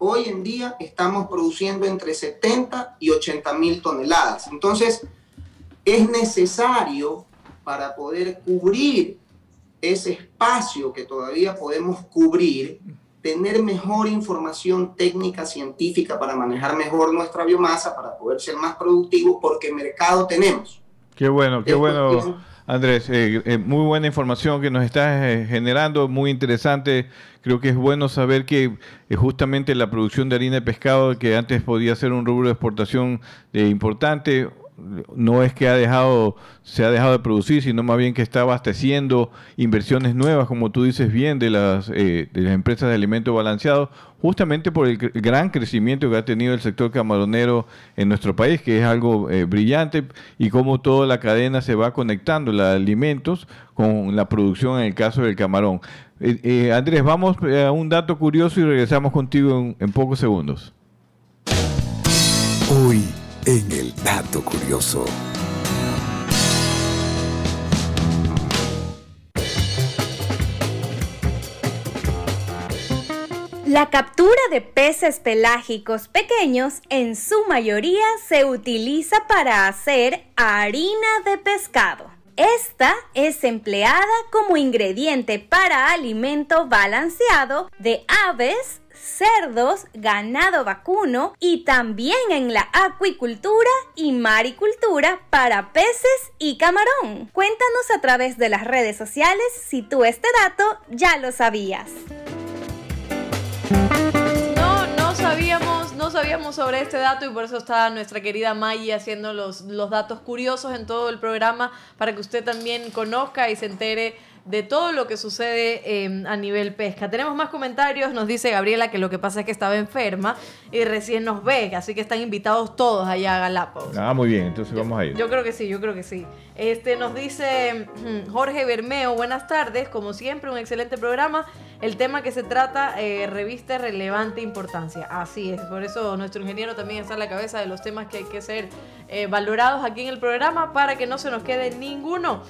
hoy en día estamos produciendo entre 70 y 80 mil toneladas. Entonces, es necesario para poder cubrir ese espacio que todavía podemos cubrir, tener mejor información técnica, científica para manejar mejor nuestra biomasa, para poder ser más productivos, porque mercado tenemos. Qué bueno, qué bueno. Andrés, eh, eh, muy buena información que nos estás eh, generando, muy interesante. Creo que es bueno saber que justamente la producción de harina de pescado, que antes podía ser un rubro de exportación importante, no es que ha dejado, se ha dejado de producir, sino más bien que está abasteciendo inversiones nuevas, como tú dices bien, de las, eh, de las empresas de alimentos balanceados, justamente por el, gran crecimiento que ha tenido el sector camaronero en nuestro país, que es algo eh, brillante, y cómo toda la cadena se va conectando, la de alimentos, con la producción en el caso del camarón. Eh, Andrés, vamos a un dato curioso y regresamos contigo en, en pocos segundos. Hoy en el dato curioso. La captura de peces pelágicos pequeños en su mayoría se utiliza para hacer harina de pescado. Esta es empleada como ingrediente para alimento balanceado de aves, cerdos, ganado vacuno y también en la acuicultura y maricultura para peces y camarón. Cuéntanos a través de las redes sociales si tú este dato ya lo sabías. No, no sabíamos, no sabíamos sobre este dato y por eso está nuestra querida Maggie haciendo los, los datos curiosos en todo el programa para que usted también conozca y se entere de todo lo que sucede em, a nivel pesca. Tenemos más comentarios, nos dice Gabriela que lo que pasa es que estaba enferma y recién nos ve, así que están invitados todos allá a Galápagos. Ah, muy bien, entonces vamos a ir. Yo creo que sí, yo creo que sí. Este nos dice <clears throat> Jorge Bermeo, buenas tardes, como siempre un excelente programa. El tema que se trata eh, reviste relevante importancia. Así es, por eso nuestro ingeniero también está a la cabeza de los temas que hay que ser eh, valorados aquí en el programa para que no se nos quede ninguno.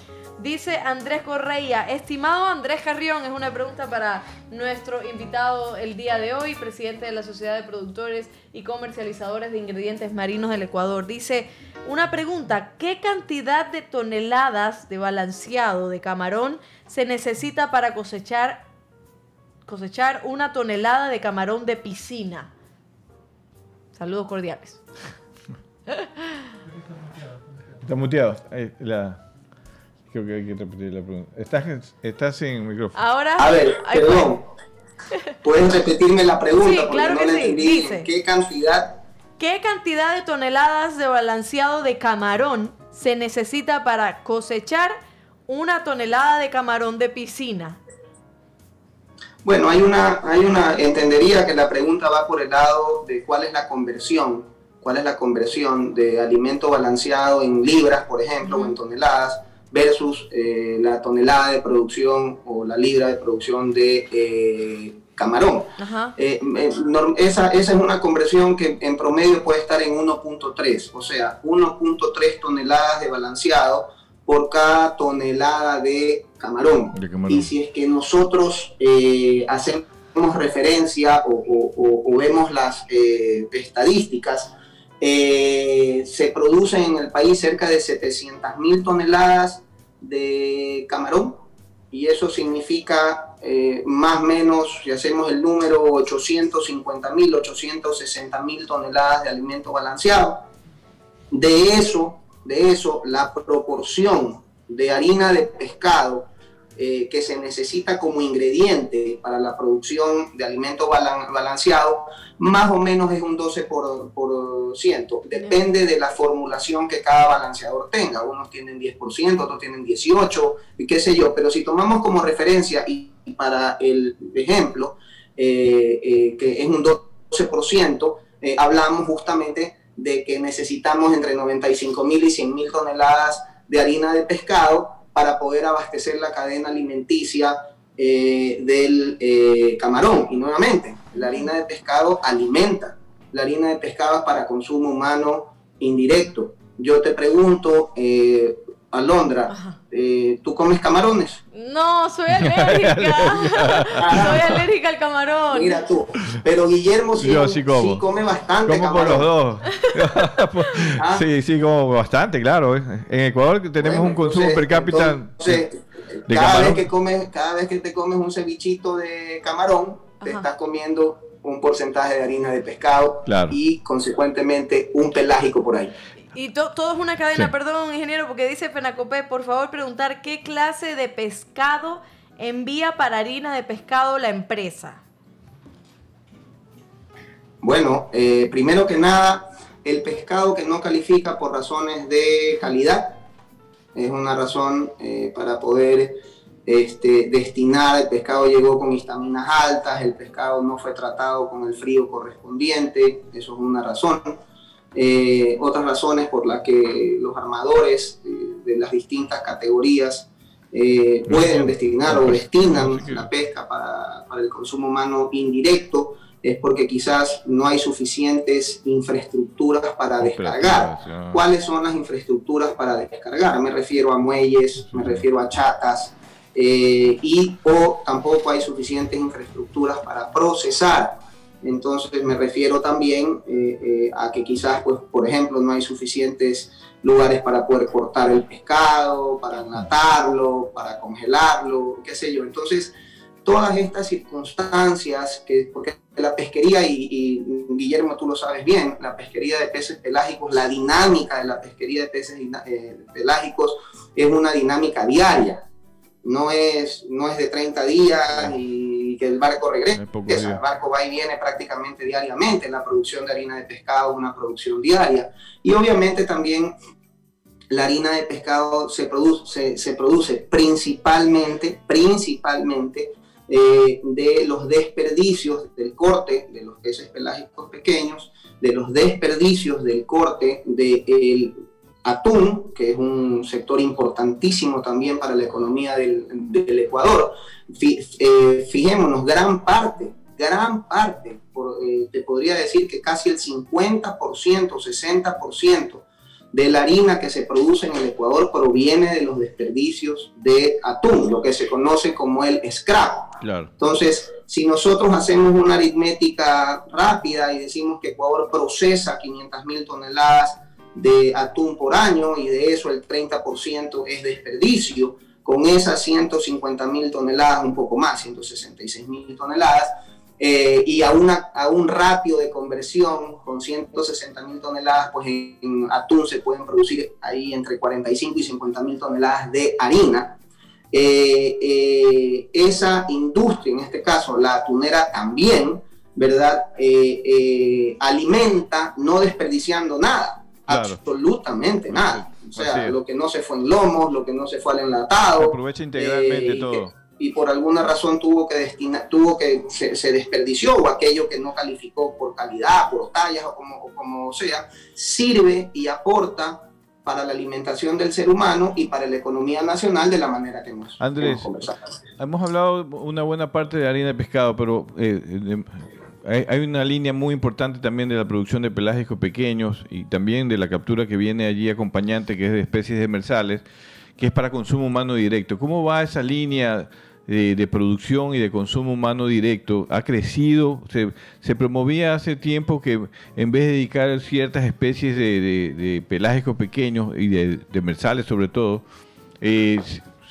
Dice Andrés Correia, estimado Andrés Carrión, es una pregunta para nuestro invitado el día de hoy, presidente de la Sociedad de Productores y Comercializadores de Ingredientes Marinos del Ecuador. Dice, una pregunta, ¿qué cantidad de toneladas de balanceado de camarón se necesita para cosechar, cosechar una tonelada de camarón de piscina? Saludos cordiales. Está muteado. Ahí, la... Creo que hay que repetir la pregunta. Estás, estás sin micrófono. Ahora. A ver, perdón. ¿Puedes repetirme la pregunta? Sí, Porque claro no que sí. Dice. ¿Qué cantidad? ¿Qué cantidad de toneladas de balanceado de camarón se necesita para cosechar una tonelada de camarón de piscina? Bueno, hay una, hay una, entendería que la pregunta va por el lado de cuál es la conversión, cuál es la conversión de alimento balanceado en libras, por ejemplo, o en toneladas, versus eh, la tonelada de producción o la libra de producción de eh, camarón. Ajá. Eh, eh, esa, esa es una conversión que en promedio puede estar en 1.3, o sea, 1.3 toneladas de balanceado por cada tonelada de camarón. De camarón. Y si es que nosotros eh, hacemos referencia o, o- o vemos las eh, estadísticas, eh, se producen en el país cerca de 700 mil toneladas de camarón y eso significa eh, más o menos, si hacemos el número, 850 mil, 860 mil toneladas de alimento balanceado. De eso, de eso, la proporción de harina de pescado eh, que se necesita como ingrediente para la producción de alimento balan- balanceado, más o menos es un 12%. Por, por Depende de la formulación que cada balanceador tenga. Unos tienen 10%, otros tienen 18%, y qué sé yo. Pero si tomamos como referencia y, y para el ejemplo, eh, eh, que es un 12%, eh, hablamos justamente de que necesitamos entre 95 mil y 100 mil toneladas de harina de pescado para poder abastecer la cadena alimenticia eh, del eh, camarón. Y nuevamente, la harina de pescado alimenta. La harina de pescado es para consumo humano indirecto. Yo te pregunto, eh, Alondra, eh, ¿tú comes camarones? No, soy alérgica. <laughs> soy alérgica al camarón. Mira tú. Pero Guillermo sí, Yo sí como. come bastante Como por camarón. los dos. <laughs> Ah. Sí, sí, como bastante, claro. En Ecuador tenemos Bueno, un consumo entonces- per cápita entonces, de cada camarón. vez que comes, cada vez que te comes un cevichito de camarón, te estás comiendo un porcentaje de harina de pescado Claro. y consecuentemente un pelágico por ahí. Y to- todo es una cadena, Sí. perdón, ingeniero, porque dice Fenacopé, por favor preguntar qué clase de pescado envía para harina de pescado la empresa. Bueno, eh, primero que nada, el pescado que no califica por razones de calidad es una razón eh, para poder este, destinar, el pescado llegó con histaminas altas, el pescado no fue tratado con el frío correspondiente, eso es una razón. Eh, otras razones por las que los armadores eh, de las distintas categorías eh, pueden destinar o destinan la pesca para, para el consumo humano indirecto es porque quizás no hay suficientes infraestructuras para descargar. ¿Cuáles son las infraestructuras para descargar? Me refiero a muelles, me refiero a chatas, eh, y o tampoco hay suficientes infraestructuras para procesar. Entonces me refiero también eh, eh, a que quizás, pues, por ejemplo, no hay suficientes lugares para poder cortar el pescado, para enlatarlo, para congelarlo, qué sé yo. Entonces, todas estas circunstancias, que, porque la pesquería, y, y, Guillermo tú lo sabes bien, la pesquería de peces pelágicos, la dinámica de la pesquería de peces eh, pelágicos es una dinámica diaria, no es, no es de 30 días y que el barco regrese, el barco va y viene prácticamente diariamente, la producción de harina de pescado es una producción diaria, y obviamente también la harina de pescado se produce, se, se produce principalmente, principalmente eh, de los desperdicios del corte de los peces pelágicos pequeños, de los desperdicios del corte del atún, que es un sector importantísimo también para la economía del, del Ecuador. Eh, fijémonos, gran parte, gran parte, por, eh, te podría decir que casi el 50%, 60% de la harina que se produce en el Ecuador proviene de los desperdicios de atún, lo que se conoce como el scrap. Claro. Entonces, si nosotros hacemos una aritmética rápida y decimos que Ecuador procesa 500 mil toneladas de atún por año y de eso el 30% es desperdicio, con esas 150 mil toneladas, un poco más, 166 mil toneladas, eh, y a, una, a un ratio de conversión con 160 mil toneladas, pues en, atún se pueden producir ahí entre 45 y 50 mil toneladas de harina. Eh, eh, esa industria, en este caso la atunera también, ¿verdad? alimenta no desperdiciando nada, claro. absolutamente nada. O sea, lo que no se fue en lomos, lo que no se fue al enlatado. Se aprovecha integralmente todo y por alguna razón tuvo que destinar, tuvo que se, se, desperdició o aquello que no calificó por calidad, por tallas o como, o como sea, sirve y aporta para la alimentación del ser humano y para la economía nacional de la manera que hemos, Andrés, hemos. Hemos hablado una buena parte de harina de pescado, pero eh, de, hay, una línea muy importante también de la producción de pelágicos pequeños y también de la captura que viene allí acompañante, que es de especies demersales, que es para consumo humano directo. ¿Cómo va esa línea de, producción y de consumo humano directo ha crecido. Se, promovía hace tiempo que en vez de dedicar ciertas especies de, pelágicos pequeños y de, demersales sobre todo, eh,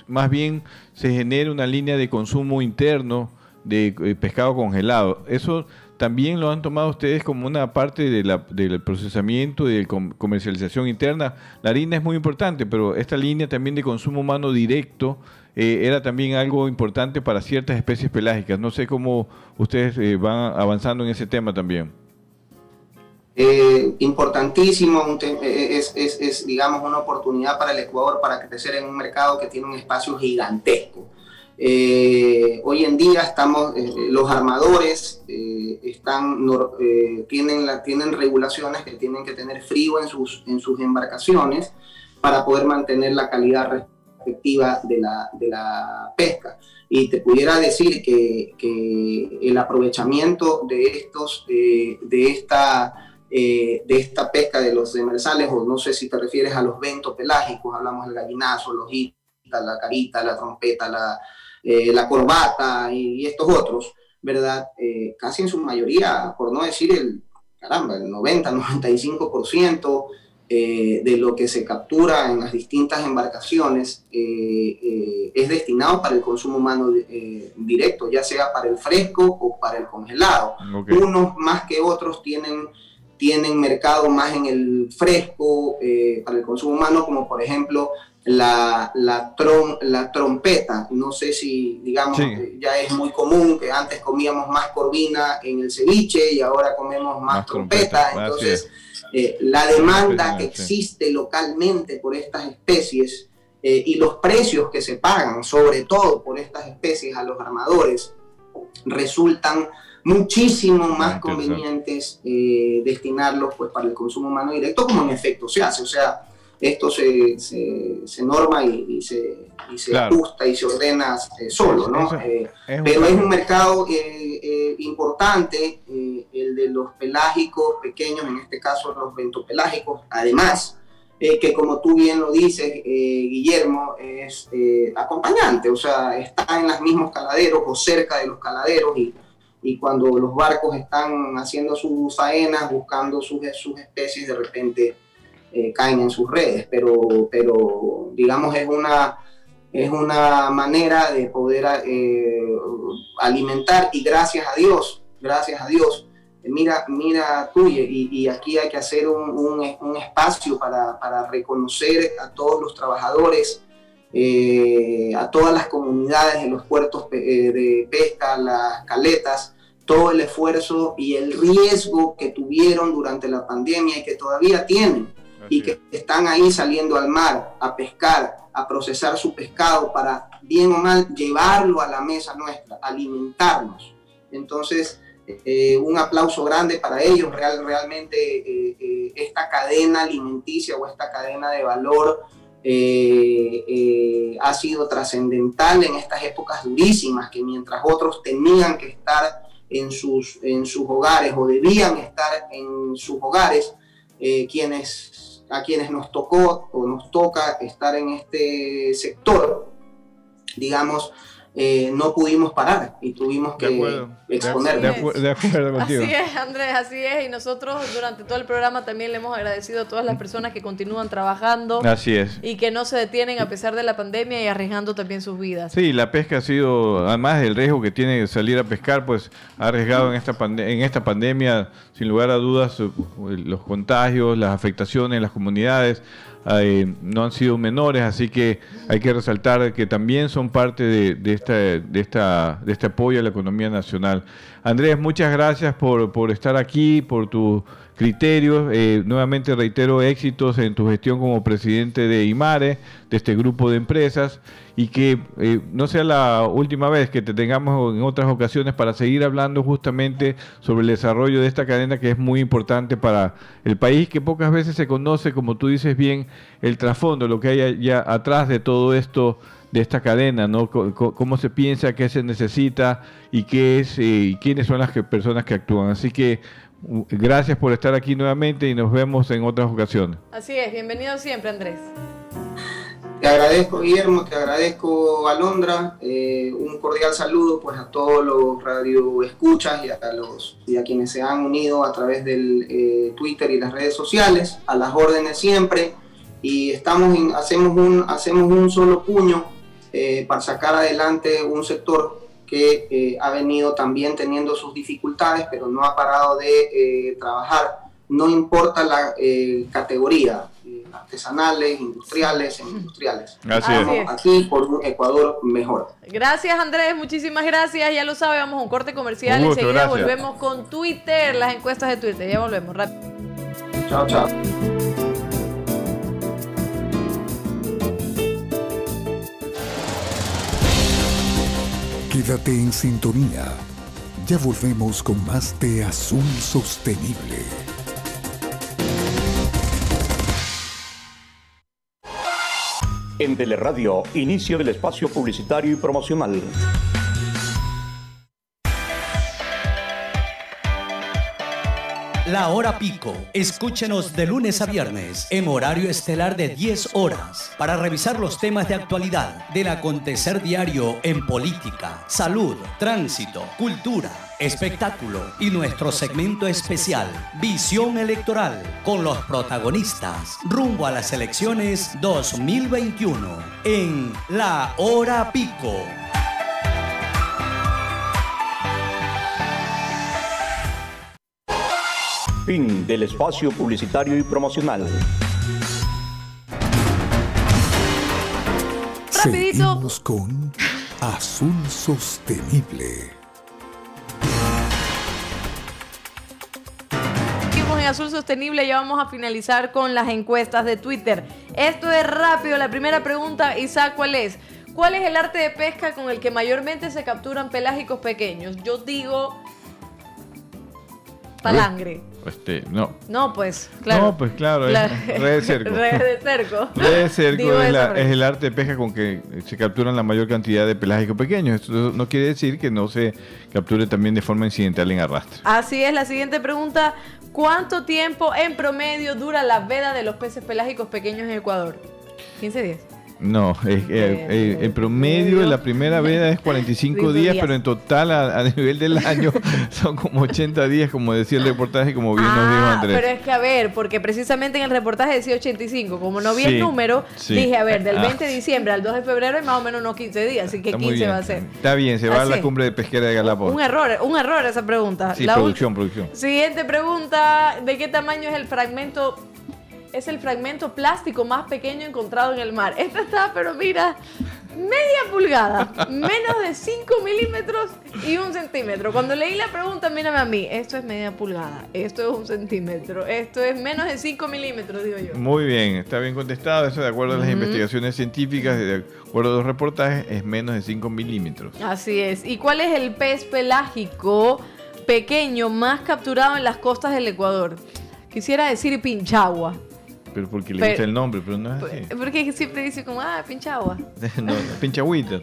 más bien se genera una línea de consumo interno de eh, pescado congelado. Eso también lo han tomado ustedes como una parte del procesamiento y de comercialización interna. La harina es muy importante, pero esta línea también de consumo humano directo eh, era también algo importante para ciertas especies pelágicas. No sé cómo ustedes eh, van avanzando en ese tema también. Eh, importantísimo, es, es, digamos, una oportunidad para el Ecuador para crecer en un mercado que tiene un espacio gigantesco. Hoy en día estamos, los armadores están, tienen, la, tienen regulaciones que tienen que tener frío en sus, en sus embarcaciones para poder mantener la calidad efectiva de la, de la pesca. Y te pudiera decir que, que el aprovechamiento de, estos, de, esta, eh, de esta pesca de los demersales, o no sé si te refieres a los ventos pelágicos, hablamos del gallinazo, los la carita, la trompeta, la, eh, la corbata y, estos otros, ¿verdad? Eh, casi en su mayoría, por no decir el, caramba, el 90, 95%, <laughs> eh, de lo que se captura en las distintas embarcaciones eh, es destinado para el consumo humano directo, ya sea para el fresco o para el congelado. Unos más que otros tienen, tienen mercado más en el fresco para el consumo humano, como por ejemplo la, la, la trompeta. No sé si, digamos, ya es muy común que antes comíamos más corvina en el ceviche y ahora comemos más, trompeta. Entonces eh, la demanda que existe localmente por estas especies eh, y los precios que se pagan, sobre todo por estas especies a los armadores, resultan muchísimo más convenientes eh, destinarlos pues, para el consumo humano directo, como en efecto se hace. O sea, esto se, se, norma y, se, y se ajusta y se ordena eh, solo, ¿no? Eh, pero es un mercado eh, importante, el de los pelágicos pequeños, en este caso los ventopelágicos, además, que como tú bien lo dices, Guillermo, es acompañante, o sea, está en los mismos caladeros o cerca de los caladeros y, y cuando los barcos están haciendo sus faenas, buscando sus, sus especies, de repente eh, caen en sus redes, pero, pero digamos es una, es una manera de poder eh, alimentar y gracias a Dios, gracias a Dios, mira, mira tú y, aquí hay que hacer un, un, espacio para, para, reconocer a todos los trabajadores, eh, a todas las comunidades de los puertos de pesca, las caletas, todo el esfuerzo y el riesgo que tuvieron durante la pandemia y que todavía tienen y que están ahí saliendo al mar a pescar, a procesar su pescado para, bien o mal, llevarlo a la mesa nuestra, alimentarnos. Entonces, eh, un aplauso grande para ellos. Real, realmente eh, eh, esta cadena alimenticia o esta cadena de valor ha sido trascendental en estas épocas durísimas, que mientras otros tenían que estar en sus, en sus hogares o debían estar en sus hogares, quienes a quienes nos tocó o nos toca estar en este sector, digamos, eh, no pudimos parar y tuvimos que exponernos. De, acuerdo contigo. Así es, Andrés, así es. Y nosotros durante todo el programa también le hemos agradecido a todas las personas que continúan trabajando. Así es. Y que no se detienen a pesar de la pandemia y arriesgando también sus vidas. Sí, la pesca ha sido, además del riesgo que tiene salir a pescar, pues ha arriesgado en esta, en esta pandemia, sin lugar a dudas, los contagios, las afectaciones en las comunidades no han sido menores, así que hay que resaltar que también son parte de, de, esta, de, esta, de este apoyo a la economía nacional. Andrés, muchas gracias por, por estar aquí, por tu criterios. Eh, nuevamente reitero éxitos en tu gestión como presidente de IMARE, de este grupo de empresas, y que eh, no sea la última vez que te tengamos en otras ocasiones para seguir hablando justamente sobre el desarrollo de esta cadena que es muy importante para el país, que pocas veces se conoce, como tú dices bien, el trasfondo, lo que hay ya atrás de todo esto de esta cadena, ¿no? cómo se piensa, qué se necesita y qué es eh, quiénes son las personas que actúan. Así que Gracias por estar aquí nuevamente y nos vemos en otras ocasiones. Así es, bienvenido siempre Andrés. Te agradezco, Guillermo, te agradezco, Alondra. Eh, un cordial saludo pues, a todos los radioescuchas y a, los, y a quienes se han unido a través del eh, Twitter y las redes sociales. A las órdenes siempre. Y estamos hacemos, un, hacemos un solo puño eh, para sacar adelante un sector que ha venido también teniendo sus dificultades, pero no ha parado de trabajar. No importa la categoría, artesanales, industriales, semi-industriales. aquí por un Ecuador mejor. Gracias Andrés, muchísimas gracias. Ya lo sabe, vamos a un corte comercial. y Enseguida volvemos con Twitter, las encuestas de Twitter. Ya volvemos rápido. Chao, chao. Quédate en sintonía. Ya volvemos con más de Azul Sostenible. En Teleradio, inicio del espacio publicitario y promocional. La hora pico. Escúchenos de lunes a viernes en horario estelar de 10 horas para revisar los temas de actualidad del acontecer diario en política, salud, tránsito, cultura espectáculo y nuestro segmento especial, Visión Electoral, con los protagonistas rumbo a las elecciones 2021 en La Hora Pico. Fin del espacio publicitario y promocional. Seguimos con Azul Sostenible. Azul Sostenible ya vamos a finalizar con las encuestas de Twitter. Esto es rápido. La primera pregunta, Isaac, ¿cuál es? ¿Cuál es el arte de pesca con el que mayormente se capturan pelágicos pequeños? Yo digo palangre. Este, no. No, pues, claro. No, pues claro, red de cerco. <laughs> red de cerco. Red de cerco es, el arte de pesca con que se capturan la mayor cantidad de pelágicos pequeños. Esto no quiere decir que no se capture también de forma incidental en arrastre. Así es, la siguiente pregunta. ¿Cuánto tiempo en promedio dura la veda de los peces pelágicos pequeños en Ecuador? 15 días. No, es, eh, el promedio de la primera veda es 45 días, pero en total a, nivel del año <laughs> son como 80 días, como decía el reportaje, como bien nos dijo ah, Andrés. Pero es que a ver, porque precisamente en el reportaje decía 85, como no vi el número, dije, a ver, del 20 ah. de diciembre al 2 de febrero es más o menos unos 15 días, así que 15 va a ser. Está bien, se va a la cumbre de pesquera de Galápagos. Un error, un error esa pregunta. Sí, producción, producción. Siguiente pregunta, ¿de qué tamaño es el fragmento es el fragmento plástico más pequeño encontrado en el mar. Esta está, pero mira, media pulgada, menos de 5 milímetros y un centímetro. Cuando leí la pregunta, mírame a mí, esto es media pulgada, esto es un centímetro, esto es menos de 5 milímetros, digo yo. Muy bien, está bien contestado, eso de acuerdo a las investigaciones científicas, de acuerdo a los reportajes, es menos de 5 milímetros. Así es. ¿Y cuál es el pez pelágico pequeño más capturado en las costas del Ecuador? Quisiera decir pinchagua. Pero porque le gusta el nombre, pero no es así. Porque siempre dice como, ah, pincha agua. <laughs> no, pincha agüita.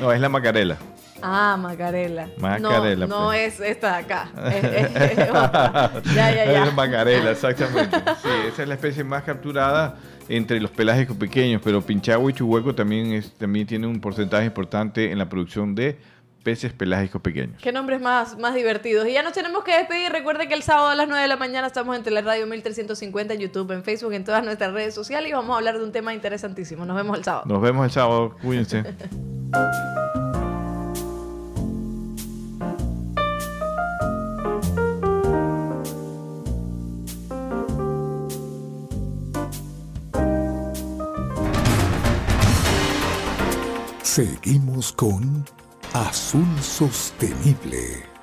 No, es la macarela. Ah, macarela. Macarela. No, no pues. es esta de acá. <laughs> ya, ya, ya. Es macarela, exactamente. <laughs> Sí, esa es la especie más capturada entre los pelágicos pequeños, pero pinchagua y chuhueco también, es, también tiene un porcentaje importante en la producción de peces pelágicos pequeños. Qué nombres más, más divertidos. Y ya nos tenemos que despedir. Recuerde que el sábado a las 9 de la mañana estamos en Radio 1350 en YouTube, en Facebook, en todas nuestras redes sociales y vamos a hablar de un tema interesantísimo. Nos vemos el sábado. Nos vemos el sábado. Cuídense. Seguimos <laughs> con Azul Sostenible.